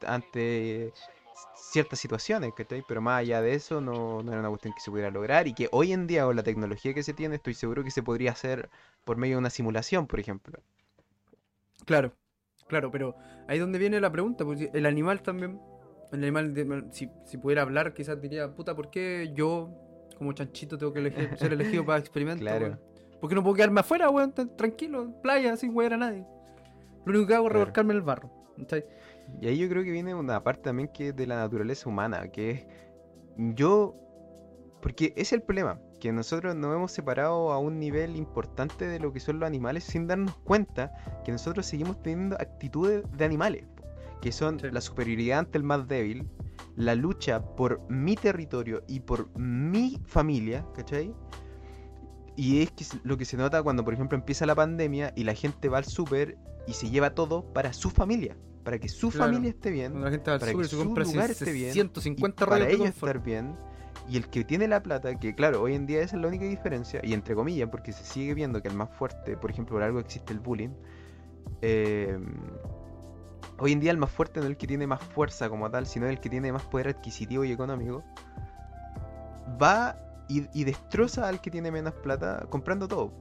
ante ciertas situaciones, ¿cachai? Pero más allá de eso, no, no era una cuestión que se pudiera lograr, y que hoy en día, con la tecnología que se tiene, estoy seguro que se podría hacer por medio de una simulación, por ejemplo. Claro, claro, pero ahí es donde viene la pregunta, porque el animal también, el animal, de- si, si pudiera hablar, quizás diría, puta, ¿por qué yo, como chanchito, tengo que elegir- ser elegido para experimentos? Claro. weón? ¿Por qué no puedo quedarme afuera, weón, tranquilo, en playa, sin wear a nadie? Lo único que hago es Claro. revolcarme en el barro. Y ahí yo creo que viene una parte también que es de la naturaleza humana, que es yo, porque es el problema, que nosotros nos hemos separado a un nivel importante de lo que son los animales sin darnos cuenta que nosotros seguimos teniendo actitudes de animales, que son Sí. la superioridad ante el más débil, la lucha por mi territorio y por mi familia, ¿cachai? Y es que lo que se nota cuando, por ejemplo, empieza la pandemia y la gente va al súper y se lleva todo para su familia, para que su Claro. familia esté bien, Cuando la gente va al para que súper se su compra lugar esté bien, 150 y para ellos estar bien. Y el que tiene la plata, que claro, hoy en día esa es la única diferencia, y entre comillas, porque se sigue viendo que el más fuerte, por ejemplo, por algo existe el bullying, eh, hoy en día el más fuerte no es el que tiene más fuerza como tal, sino el que tiene más poder adquisitivo y económico, va y, y destroza al que tiene menos plata comprando todo.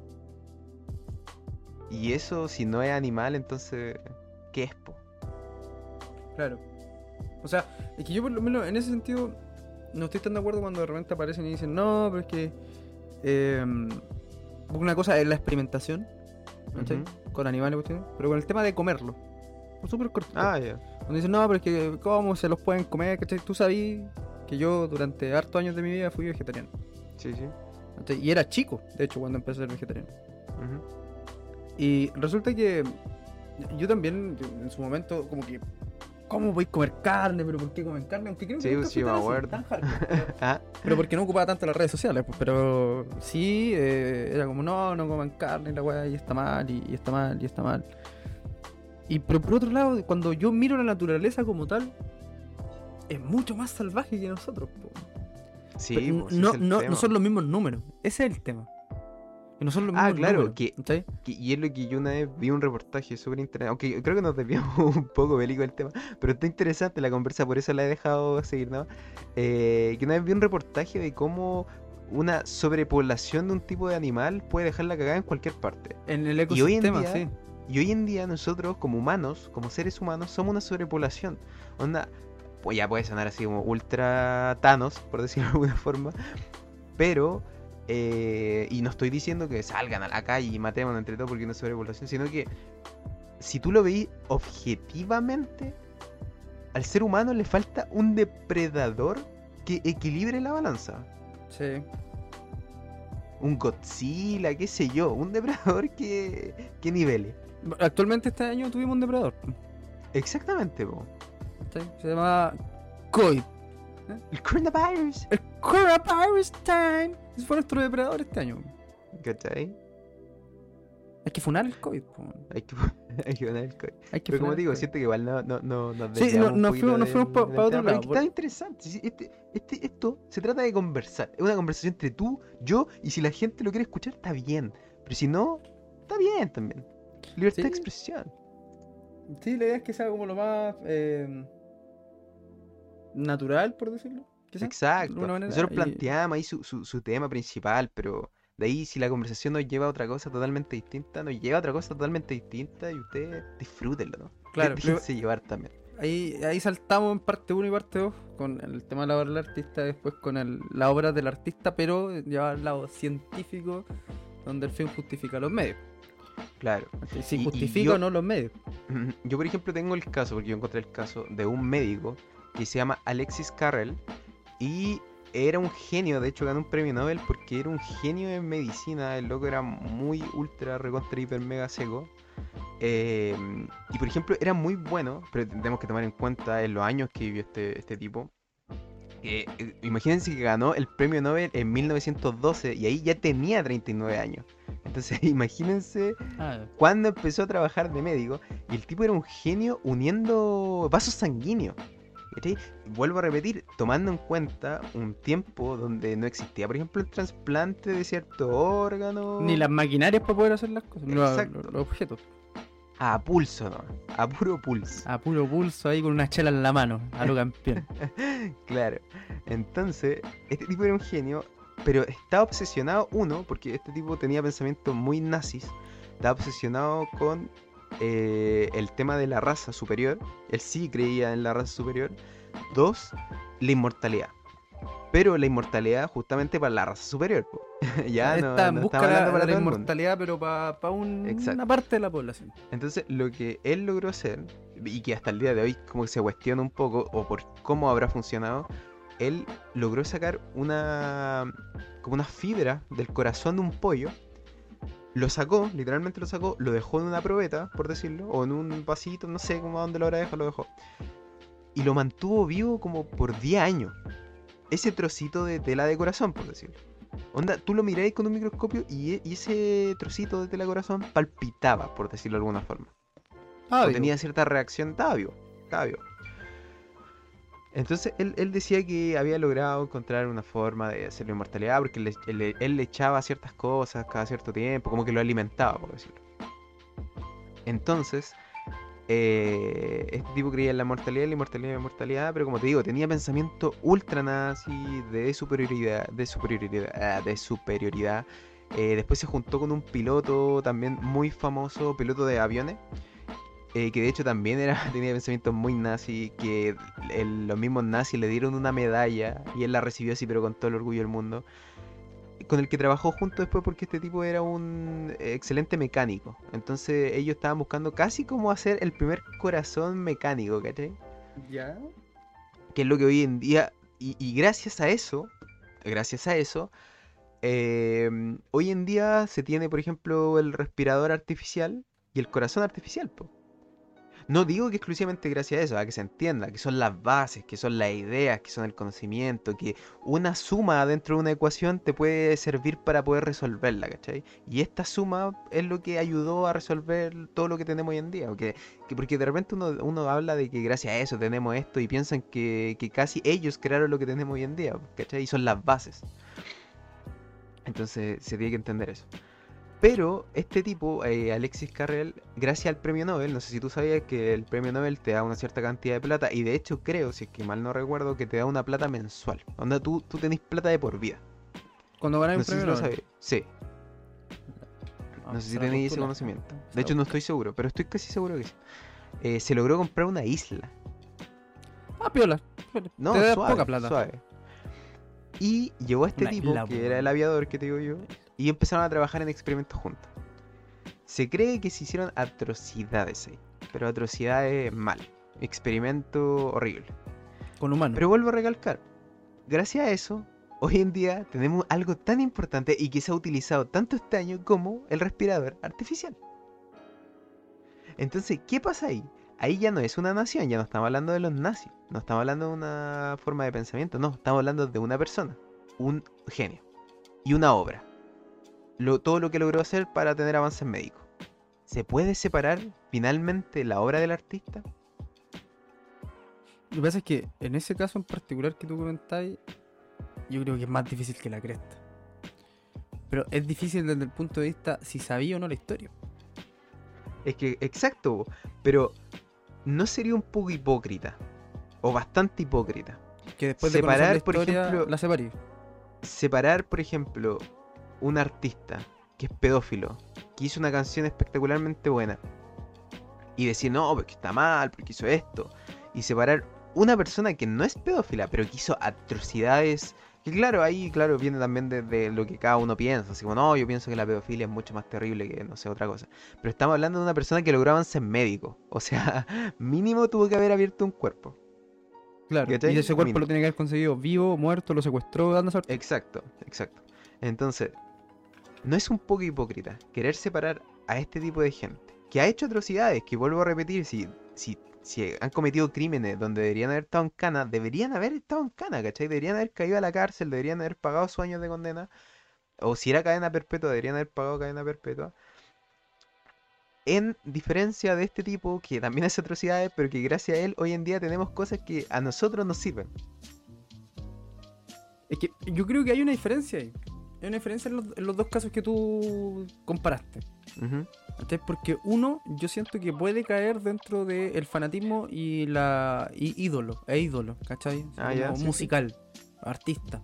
Y eso, si no es animal, entonces, ¿qué es? po? Claro. O sea, es que yo por lo menos en ese sentido no estoy tan de acuerdo cuando de repente aparecen y dicen, no, pero es que eh, una cosa es la experimentación con animales, pero con el tema de comerlo. Súper corto. Ah, ya. Donde dicen, no, pero es que cómo se los pueden comer, ¿cachai? Tú sabías que yo durante hartos años de mi vida fui vegetariano. Sí, sí. Y era chico, de hecho, cuando empecé a ser vegetariano. Y resulta que yo también, en su momento, como que, ¿cómo voy a comer carne? ¿Pero por qué comen carne? Aunque creo que Sí, nunca sí, me tan hardcore, pero- Ah, Pero porque no ocupaba tanto las redes sociales, pues, pero sí, eh, era como, no, no coman carne, y la weá, y está mal, y, y está mal, y está mal. Y pero por otro lado, cuando yo miro la naturaleza como tal, es mucho más salvaje que nosotros. po. sí, pues, no, no, son los mismos números, ese es el tema. Que no son los Ah, mismos claro, números, que- ¿cachai? Que- Y es lo que yo una vez vi un reportaje súper interesante, aunque creo que nos desviamos un poco bélico del tema, pero está interesante la conversa, por eso la he dejado seguir, ¿no? Eh, que una vez vi un reportaje de cómo una sobrepoblación de un tipo de animal puede dejarla cagada en cualquier parte. En el Y hoy en ecosistema, día, sí. Y hoy en día nosotros, como humanos, como seres humanos, somos una sobrepoblación. Onda, pues ya puede sonar así como ultra Thanos, por decirlo de alguna forma. Pero, eh, y no estoy diciendo que salgan a la calle y matemos entre todos porque no es sobrepoblación, sino que si tú lo veis objetivamente, al ser humano le falta un depredador que equilibre la balanza. Sí. Un Godzilla, qué sé yo, un depredador que, que nivele. Actualmente este año tuvimos un depredador. Exactamente. Se llama Coid. El coronavirus. El Coronavirus Time. Ese fue nuestro depredador este año. ¿Cachai? Hay que funar el COVID. po. Hay que, hay que poner el COVID. Hay que Pero como funar digo, COVID. siento que igual no, no, no, nos Sí, no- un nos fuimos- nos fuimos pa- del pa otro lado, Está interesante. Este, este, esto se trata de conversar. Es una conversación entre tú, yo, y si la gente lo quiere escuchar, está bien. Pero si no, está bien también. Libertad Sí. de expresión. Sí, la idea es que sea como lo más eh, natural, por decirlo. quizá, de Exacto. manera, Nosotros y- planteamos ahí su, su, su tema principal, pero de ahí si la conversación nos lleva a otra cosa totalmente distinta, nos lleva a otra cosa totalmente distinta y ustedes disfrútenlo, ¿no? Claro, Déjense llevar también. Ahí, ahí saltamos en parte 1 y parte 2 con el tema de la obra del artista, después con el- la obra del artista, pero ya al lado científico, donde el fin justifica los medios. Claro. Si Y- y justifica yo- o no los medios. Yo, por ejemplo, tengo el caso, porque yo encontré el caso de un médico que se llama Alexis Carrel y era un genio, de hecho ganó un premio Nobel porque era un genio en medicina, el loco era muy ultra, recontra, hiper, mega seco. Eh, y por ejemplo, era muy bueno, pero tenemos que tomar en cuenta en los años que vivió este, este tipo. eh, imagínense que ganó el premio Nobel en 1912 y ahí ya tenía 39 años. Entonces, imagínense Ah, cuando empezó a trabajar de médico y el tipo era un genio uniendo vasos sanguíneos. Vuelvo a repetir, tomando en cuenta un tiempo donde no existía, por ejemplo, el trasplante de cierto órgano. Ni las maquinarias para poder hacer las cosas, Exacto. los- los objetos. A pulso, ¿no? A puro pulso. A puro pulso ahí con una chela en la mano, a lo campeón. Claro. Entonces, este tipo era un genio, pero estaba obsesionado, uno, porque este tipo tenía pensamientos muy nazis, estaba obsesionado con eh, el tema de la raza superior, él sí creía en la raza superior, dos, la inmortalidad. Pero la inmortalidad justamente para la raza superior. ya no, Está en no busca de la, para inmortalidad, pero para una parte de la población. Entonces, lo que él logró hacer, y que hasta el día de hoy como que se cuestiona un poco, o por cómo habrá funcionado, él logró sacar una como una fibra del corazón de un pollo, lo sacó, literalmente lo sacó, lo dejó en una probeta, por decirlo, o en un vasito, no sé cómo a dónde lo habrá dejado, lo dejó. Y lo mantuvo vivo como por 10 años. Ese trocito de tela de corazón, por decirlo. Onda, tú lo miráis con un microscopio y, e- y ese trocito de tela de corazón palpitaba, por decirlo de alguna forma. Ah, o tenía cierta reacción, estaba vivo, estaba vivo. Entonces él, decía que había logrado encontrar una forma de hacer la inmortalidad porque le- él, le- él le echaba ciertas cosas cada cierto tiempo, como que lo alimentaba, por decirlo. Entonces, eh, este tipo creía en la mortalidad, la inmortalidad, la inmortalidad, pero como te digo, tenía pensamiento ultra nazi de superioridad, de superioridad, ah, de superioridad. Eh, después se juntó con un piloto también muy famoso, piloto de aviones, eh, que de hecho también era, tenía pensamientos muy nazi, que el- los mismos nazis le dieron una medalla y él la recibió así, pero con todo el orgullo del mundo. Con el que trabajó junto después porque este tipo era un excelente mecánico. Entonces ellos estaban buscando casi como hacer el primer corazón mecánico, ¿cachai? Ya. que es lo que hoy en día, y, y gracias a eso, gracias a eso, eh, hoy en día se tiene, por ejemplo, el respirador artificial y el corazón artificial. po. No digo que exclusivamente gracias a eso, a que se entienda, que son las bases, que son las ideas, que son el conocimiento, que una suma dentro de una ecuación te puede servir para poder resolverla, ¿cachai? Y esta suma es lo que ayudó a resolver todo lo que tenemos hoy en día, porque que porque de repente uno, uno habla de que gracias a eso tenemos esto y piensan que, que casi ellos crearon lo que tenemos hoy en día, ¿cachai? Y son las bases. Entonces se tiene que entender eso. Pero este tipo, eh, Alexis Carrel, gracias al premio Nobel, no sé si tú sabías que el premio Nobel te da una cierta cantidad de plata y de hecho creo, si es que mal no recuerdo, que te da una plata mensual. Onda, tú, tú tenés plata de por vida. Cuando ganas No si premio lo Nobel. Sí, Ah, no sé si la tenéis ese conocimiento. De hecho no estoy seguro, pero estoy casi seguro que sí. Eh, se logró comprar una isla. Ah, piola. piola. No, Te da suave, poca plata. suave. Y llegó este Una tipo, que era el aviador que te digo yo, y empezaron a trabajar en experimentos juntos. Se cree que se hicieron atrocidades ahí, pero atrocidades mal. Experimento horrible. Con humanos. Pero vuelvo a recalcar, gracias a eso, hoy en día tenemos algo tan importante y que se ha utilizado tanto este año como el respirador artificial. Entonces, ¿qué pasa ahí? Ahí ya no es una nación, ya no estamos hablando de los nazis, no estamos hablando de una forma de pensamiento, no, estamos hablando de una persona, un genio y una obra. Lo, todo lo que logró hacer para tener avances médicos. ¿Se puede separar finalmente la obra del artista? Lo que pasa es que en ese caso en particular que tú comentáis, yo creo que es más difícil que la cresta. Pero es difícil desde el punto de vista si sabía o no la historia. Es que, exacto, pero ¿no sería un poco hipócrita? O bastante hipócrita. Que después de Separar, la por historia, ejemplo, la separé. Separar, por ejemplo, un artista que es pedófilo, que hizo una canción espectacularmente buena, y decir, no, porque está mal, porque hizo esto, y separar una persona que no es pedófila, pero que hizo atrocidades, que claro, ahí, claro, viene también de, de lo que cada uno piensa, así como, no, yo pienso que la pedofilia es mucho más terrible que, no sé, otra cosa, pero estamos hablando de una persona que logró ser médico, o sea, mínimo tuvo que haber abierto un cuerpo. Claro. Y ese cuerpo Mínimo. lo tiene que haber conseguido vivo, muerto, lo secuestró, dando suerte. Exacto, exacto. Entonces, ¿no es un poco hipócrita querer separar a este tipo de gente que ha hecho atrocidades, que vuelvo a repetir, si, si, si han cometido crímenes donde deberían haber estado en cana, deberían haber estado en cana, ¿cachai? Deberían haber caído a la cárcel, deberían haber pagado sus años de condena, o si era cadena perpetua, deberían haber pagado cadena perpetua. En diferencia de este tipo que también hace atrocidades, pero que gracias a él hoy en día tenemos cosas que a nosotros nos sirven. Es que yo creo que hay una diferencia ahí. Hay una diferencia en los, en los dos casos que tú comparaste. ¿cachai? Porque uno, yo siento que puede caer dentro del fanatismo y la y ídolo, e ídolo, ¿cachai? Ah, Como ya, sí, sí. musical, artista.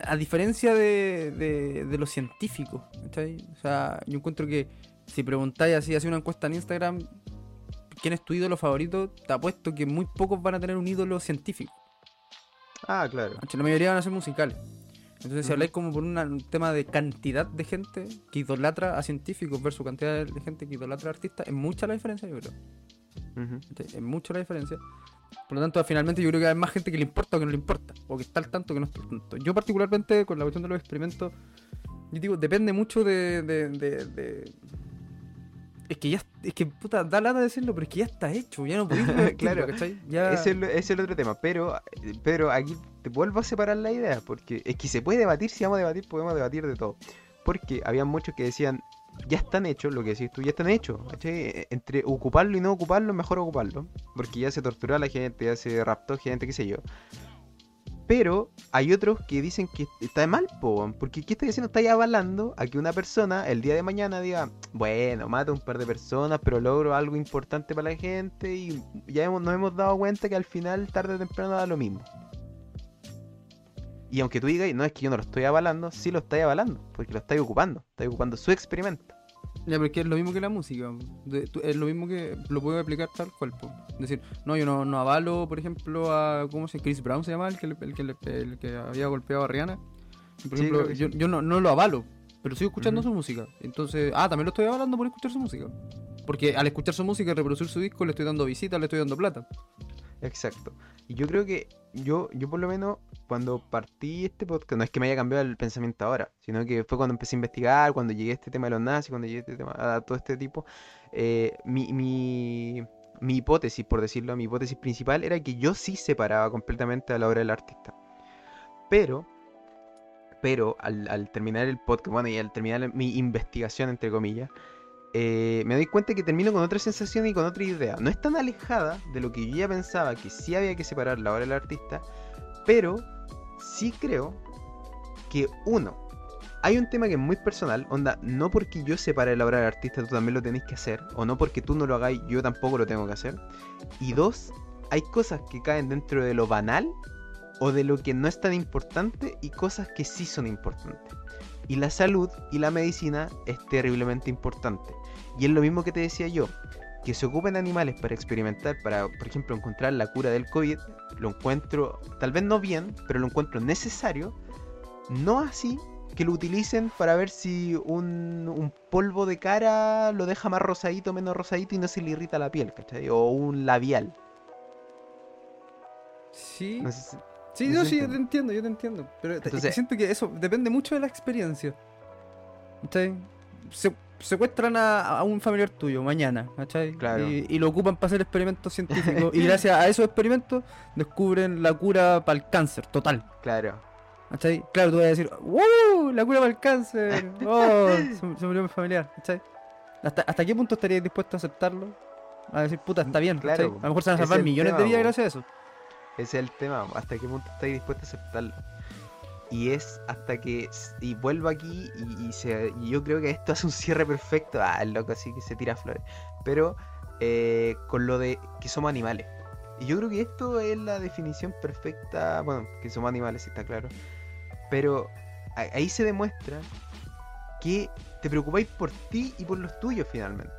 A diferencia de, de, de los científicos, ¿cachai? O sea, yo encuentro que si preguntáis así, hace una encuesta en Instagram, ¿quién es tu ídolo favorito? Te apuesto que muy pocos van a tener un ídolo científico. Ah, claro. La mayoría van a ser musicales. Entonces, si habláis como por una- un tema de cantidad de gente que idolatra a científicos versus cantidad de gente que idolatra a artistas, es mucha la diferencia, yo creo. Es mucha la diferencia. Por lo tanto, finalmente yo creo que hay más gente que le importa o que no le importa. O que está al tanto o que no está al tanto. Yo particularmente con la cuestión de los experimentos, yo digo, depende mucho de... de- de- de- Es que ya, es que puta, da lata decirlo, pero es que ya está hecho, ya no podéis Claro. ¿cachai? Ya... Ese es, lo- ese es el otro tema, pero, pero aquí te vuelvo a separar la idea, porque es que se puede debatir, si vamos a debatir, podemos debatir de todo. Porque había muchos que decían, ya están hechos, lo que decís tú, ya están hechos. ¿cachai? E- Entre ocuparlo y no ocuparlo, mejor ocuparlo, porque ya se torturó a la gente, ya se raptó gente, qué sé yo. Pero hay otros que dicen que está mal, po, porque ¿qué estáis haciendo? Estáis avalando a que una persona el día de mañana diga, bueno, mato un par de personas, pero logro algo importante para la gente y ya hemos- nos hemos dado cuenta que al final, tarde o temprano, da lo mismo. Y aunque tú digas, no es que yo no lo estoy avalando, sí lo estáis avalando, porque lo estáis ocupando, estáis ocupando su experimento. Ya, pero es lo mismo que la música. de- tú- es lo mismo que lo puedo aplicar tal cual. po. Es decir, no, yo no, no avalo, por ejemplo, a. ¿Cómo se? Chris Brown se llama, el que, el que, le- el que había golpeado a Rihanna. Por Sí, ejemplo, yo, sí. yo no, no lo avalo, pero sigo escuchando su música. Entonces, ah, también lo estoy avalando por escuchar su música. Porque al escuchar su música y reproducir su disco, le estoy dando visitas, le estoy dando plata. Exacto. Y yo creo que yo, yo por lo menos, cuando partí este podcast, no es que me haya cambiado el pensamiento ahora, sino que fue cuando empecé a investigar, cuando llegué a este tema de los nazis, cuando llegué a, este tema, todo este tipo, eh, mi, mi, mi hipótesis, por decirlo, mi hipótesis principal era que yo sí separaba completamente a la obra del artista. Pero, pero al, al terminar el podcast, bueno, y al terminar mi investigación, entre comillas, eh, me doy cuenta que termino con otra sensación y con otra idea. No es tan alejada de lo que yo ya pensaba que sí había que separar la obra del artista, pero sí creo que uno, hay un tema que es muy personal, onda, no porque yo separe la obra del artista tú también lo tenés que hacer, o no porque tú no lo hagáis yo tampoco lo tengo que hacer. Y dos, hay cosas que caen dentro de lo banal o de lo que no es tan importante y cosas que sí son importantes. Y la salud y la medicina es terriblemente importante. Y es lo mismo que te decía yo, que se ocupen animales para experimentar, para, por ejemplo, encontrar la cura del COVID, lo encuentro, tal vez no bien, pero lo encuentro necesario, no así que lo utilicen para ver si un, un polvo de cara lo deja más rosadito, menos rosadito y no se le irrita la piel, ¿cachai? O un labial. Sí. No sé si- Sí, no sí, yo te entiendo, yo te entiendo. Pero Entonces- siento que eso depende mucho de la experiencia. ¿Cachai? Se, secuestran a, a un familiar tuyo mañana, ¿cachai? Claro. Y, y lo ocupan para hacer experimentos científicos. y gracias a esos experimentos descubren la cura para el cáncer, total. Claro. ¿Cachai? Claro, tú vas a decir, ¡Wow! La cura para el cáncer. ¡Oh! Se, se murió mi familiar, ¿cachai? ¿Hasta, ¿Hasta qué punto estarías dispuesto a aceptarlo? A decir, puta, está bien, Claro, ¿cachai? A lo mejor se van a salvar millones de vidas gracias a eso. Ese es el tema, hasta qué punto estáis dispuestos a aceptarlo. Y es hasta que. Y vuelvo aquí y, se, yo creo que esto hace un cierre perfecto. Ah, el loco así que se tira flores. Pero eh, con lo de que somos animales. Y yo creo que esto es la definición perfecta. Bueno, que somos animales, está claro. Pero ahí se demuestra que te preocupáis por ti y por los tuyos finalmente.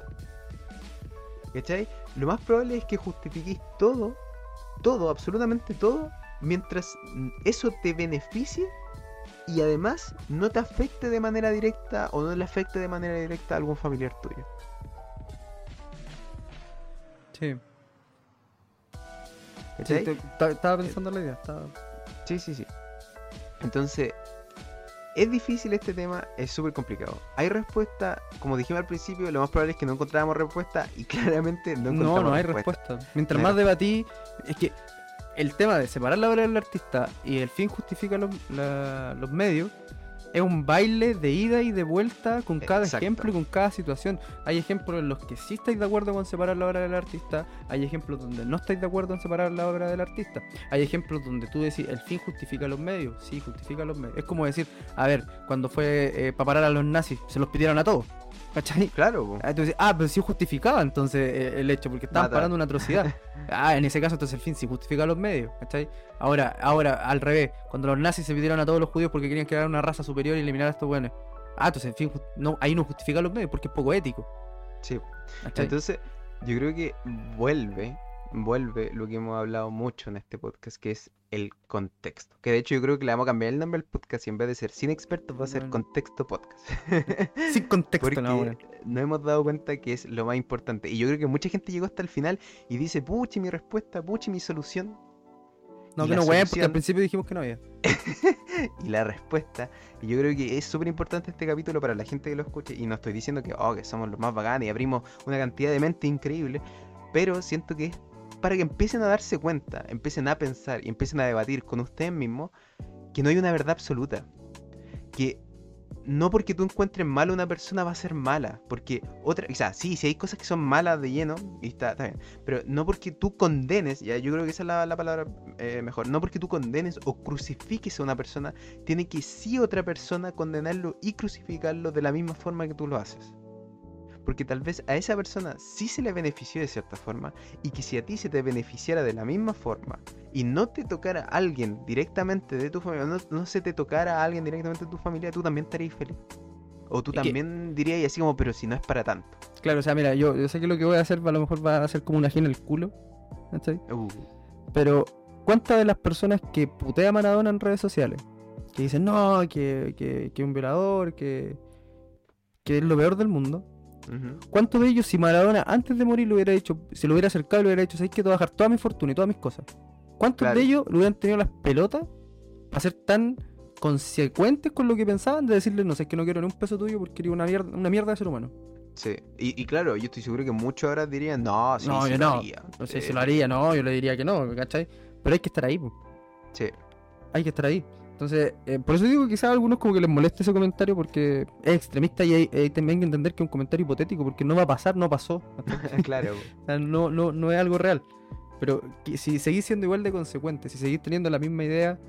¿Cachai? Lo más probable es que justifiquéis todo, todo, absolutamente todo, mientras eso te beneficie y además no te afecte de manera directa o no le afecte de manera directa a algún familiar tuyo. Sí. Estaba pensando en la idea. estaba- Sí, sí, sí. Entonces, es difícil este tema, es súper complicado. Hay respuesta, como dijimos al principio, lo más probable es que no encontrábamos respuesta y claramente no No, encontramos no, hay respuesta. respuesta. Mientras No hay más debatí, es que el tema de separar la obra del artista y el fin justifica los, los medios es un baile de ida y de vuelta con cada Exacto. ejemplo y con cada situación. Hay ejemplos en los que sí estáis de acuerdo con separar la obra del artista, hay ejemplos donde no estáis de acuerdo en separar la obra del artista. Hay ejemplos donde tú decís, el fin justifica los medios, sí, justifica los medios. Es como decir, a ver, cuando fue para parar a los nazis, se los pidieron a todos. ¿Cachai? Claro. Ah, entonces, ah, pero sí justificaba entonces eh, el hecho, porque estaban Mata. parando una atrocidad. ah, en ese caso entonces el fin sí justifica los medios, ¿cachai? Ahora, ahora, al revés, cuando los nazis se pidieron a todos los judíos porque querían crear una raza superior y eliminar a estos buenos. Ah, entonces el fin, no, ahí no justifica los medios porque es poco ético. Sí. ¿cachai? Entonces, yo creo que vuelve, vuelve lo que hemos hablado mucho en este podcast, que es el contexto. Que de hecho yo creo que le vamos a cambiar el nombre al podcast y en vez de ser sin expertos va a ser Bueno. contexto podcast. Sin contexto, Porque no, bueno. nos hemos dado cuenta que es lo más importante. Y yo creo que mucha gente llegó hasta el final y dice, puchi, mi respuesta, puchi, mi solución. No, que no, weón, porque al principio dijimos que no había. y la respuesta. Y yo creo que es súper importante este capítulo para la gente que lo escuche. Y no estoy diciendo que, oh, que somos los más bacanes y abrimos una cantidad de mente increíble. Pero siento que es para que empiecen a darse cuenta, empiecen a pensar y empiecen a debatir con ustedes mismos que no hay una verdad absoluta. Que no porque tú encuentres mal a una persona va a ser mala. Porque otra, o sí, si hay cosas que son malas de lleno, y está, bien. Pero no porque tú condenes, ya yo creo que esa es la, la palabra eh, mejor, no porque tú condenes o crucifiques a una persona, tiene que sí otra persona condenarlo y crucificarlo de la misma forma que tú lo haces. Porque tal vez a esa persona sí se le benefició de cierta forma y que si a ti se te beneficiara de la misma forma y no te tocara a alguien directamente de tu familia, no, no se te tocara a alguien directamente de tu familia, tú también estarías feliz. O tú Es que- también dirías así como, pero si no es para tanto. Claro, o sea, mira, yo, yo sé que lo que voy a hacer a lo mejor va a ser como una gina en el culo. ¿cachai? Uh, Pero, ¿cuántas de las personas que putea a Maradona en redes sociales? Que dicen, no, que, que, que un violador, que, que es lo peor del mundo. ¿Cuántos de ellos, si Maradona antes de morir lo hubiera hecho, se lo hubiera acercado y le hubiera dicho, ¿sabes que te voy a dejar toda mi fortuna y todas mis cosas? ¿Cuántos Claro. de ellos lo hubieran tenido las pelotas para ser tan consecuentes con lo que pensaban de decirle, no sé, es que no quiero ni un peso tuyo porque eres una mierda, una mierda de ser humano? Sí, y, y claro, yo estoy seguro que muchos ahora dirían, no, sí, No, sí yo lo no. haría". No sé Eh, si lo haría, no, yo le diría que no, ¿cachai? Pero hay que estar ahí, po. Sí, hay que estar ahí. Entonces, eh, por eso digo que quizás a algunos como que les moleste ese comentario porque es extremista y hay, hay también que entender que es un comentario hipotético porque no va a pasar, no pasó. claro. O sea, no, no, no es algo real. Pero que si seguís siendo igual de consecuente, si seguís teniendo la misma idea,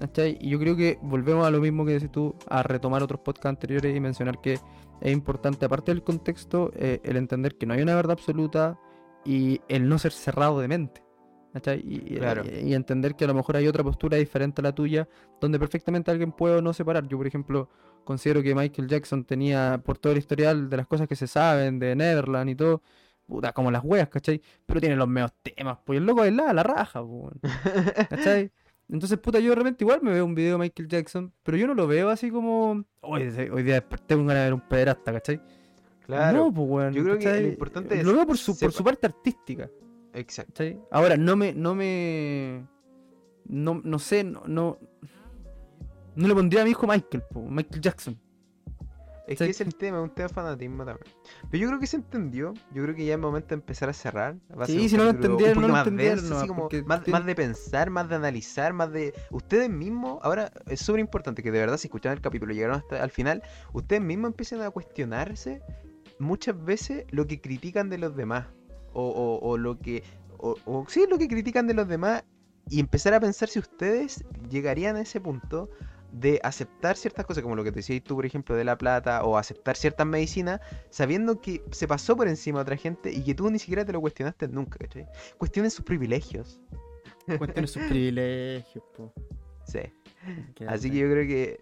¿cachai? Y yo creo que volvemos a lo mismo que decís tú, a retomar otros podcasts anteriores y mencionar que es importante, aparte del contexto, eh, el entender que no hay una verdad absoluta y el no ser cerrado de mente. ¿Cachai? Y, y- Claro. y- y entender que a lo mejor hay otra postura diferente a la tuya, donde perfectamente alguien puede o no separar. Yo, por ejemplo, considero que Michael Jackson tenía, por todo el historial de las cosas que se saben, de Neverland y todo, puta, como las weas, ¿cachai? Pero tiene los meos temas, pues el loco bailaba la raja, pues, ¿cachai? Entonces, puta, yo de repente igual me veo un video de Michael Jackson, pero yo no lo veo así como, hoy, hoy día desperté con ganas de ver un pederasta, ¿cachai? Claro, No, pues, weón, Yo creo que lo importante es Lo veo por su, por su parte artística, exacto. Ahora, no me, no me, no, no sé, no, no, no le pondría a mi hijo Michael, po, Michael Jackson. Es Sí. que es el tema, es un tema fanatismo también. Pero yo creo que se entendió. Yo creo que ya es momento de empezar a cerrar. Va a Sí, si no lo entendieron, no lo entendieron porque más, más de pensar, más de analizar, más de. Ustedes mismos, ahora es súper importante que de verdad, si escuchan el capítulo y llegaron hasta al final, ustedes mismos empiecen a cuestionarse muchas veces lo que critican de los demás. O, o- o lo que. O, o sí, lo que critican de los demás. Y empezar a pensar si ustedes llegarían a ese punto de aceptar ciertas cosas, como lo que te decías tú, por ejemplo, de la plata, o aceptar ciertas medicinas, sabiendo que se pasó por encima a otra gente y que tú ni siquiera te lo cuestionaste nunca, ¿cachai? Cuestionen sus privilegios. Cuestiones sus privilegios, po. Sí. Así que yo creo que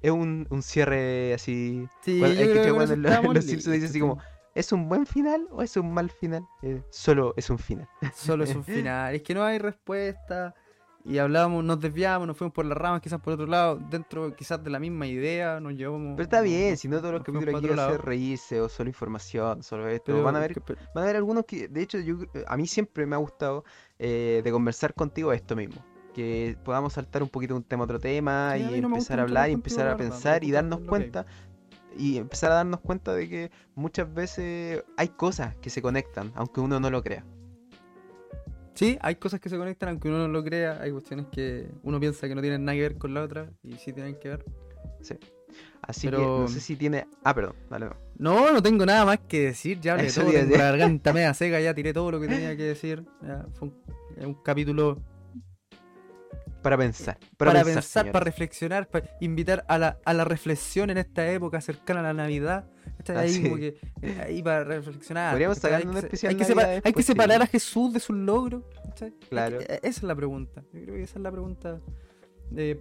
es un, un cierre así. Sí, Cuando- es que cuando los- los Simpsons dicen así como. ¿Es un buen final o es un mal final? Eh, solo es un final. Solo es un final. Es que no hay respuesta. Y hablábamos, nos desviamos, nos fuimos por las ramas, quizás por otro lado, dentro quizás de la misma idea, nos llevamos. Pero está bien, si no todos los capítulos aquí van a ser reírse o solo información, solo esto. Pero van a ver que- Van a haber algunos que, de hecho, yo, a mí siempre me ha gustado eh, de conversar contigo esto mismo. Que podamos saltar un poquito de un tema a otro tema Sí, y no empezar a hablar y empezar a pensar y darnos cuenta y empezar a darnos cuenta de que muchas veces hay cosas que se conectan, aunque uno no lo crea. Sí, hay cosas que se conectan aunque uno no lo crea, hay cuestiones que uno piensa que no tienen nada que ver con la otra y sí tienen que ver. Así que no sé si tiene... Ah, perdón, dale no. No, no tengo nada más que decir, ya hablé todo, tengo la garganta media seca, ya tiré todo lo que tenía que decir. ya, fue un capítulo Para pensar. Para, para, pensar, pensar, para reflexionar, para invitar a la, a la reflexión en esta época cercana a la Navidad. Está Ah, ahí sí. como que ahí para reflexionar. Podríamos sacar un que especial hay que, Navidad separ- hay que sí. separar a Jesús de sus logros. que- Claro. eh, esa es la pregunta. Yo creo que esa es la pregunta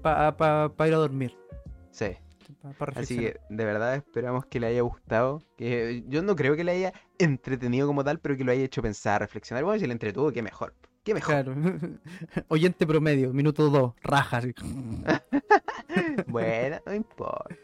para ir a dormir. Sí. Así que de verdad esperamos que le haya gustado. Que yo no creo que le haya entretenido como tal, pero que lo haya hecho pensar, reflexionar. Bueno, si le entretuvo, qué mejor. Qué mejor. Claro. Oyente promedio, minuto 2, raja. así. Bueno, no importa.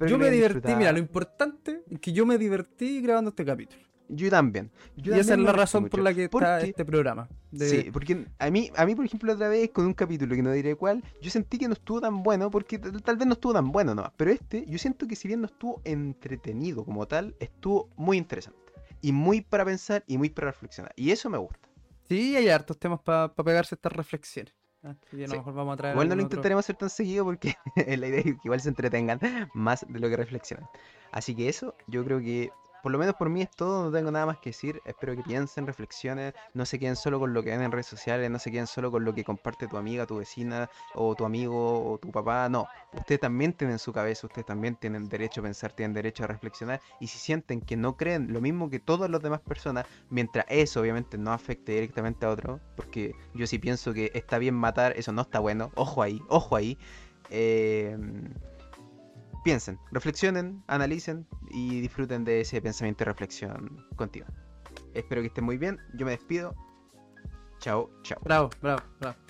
Yo me divertí, disfrutado. mira, lo importante es que yo me divertí grabando este capítulo. Yo también. Yo y esa es la razón por la que está este programa. de- Sí, porque a mí, a mí, por ejemplo, otra vez con un capítulo que no diré cuál, yo sentí que no estuvo tan bueno, porque tal, tal vez no estuvo tan bueno, ¿no? Pero este, yo siento que si bien no estuvo entretenido como tal, estuvo muy interesante. Y muy para pensar y muy para reflexionar. Y eso me gusta. Sí, hay hartos temas para pegarse estas reflexiones. Así que a lo Sí. mejor vamos a traer. Igual no lo otro- intentaremos hacer tan seguido porque la idea es que igual se entretengan más de lo que reflexionan. Así que eso, yo creo que por lo menos por mí es todo, no tengo nada más que decir. Espero que piensen, reflexionen, no se queden solo con lo que ven en redes sociales, no se queden solo con lo que comparte tu amiga, tu vecina, o tu amigo, o tu papá. No, ustedes también tienen su cabeza, ustedes también tienen derecho a pensar, tienen derecho a reflexionar. Y si sienten que no creen lo mismo que todas las demás personas, mientras eso obviamente no afecte directamente a otro, porque yo sí pienso que está bien matar, eso no está bueno, ojo ahí, ojo ahí. eh, piensen, reflexionen, analicen y disfruten de ese pensamiento y reflexión contigo. Espero que estén muy bien, yo me despido. Chao, chao. Bravo, bravo, bravo.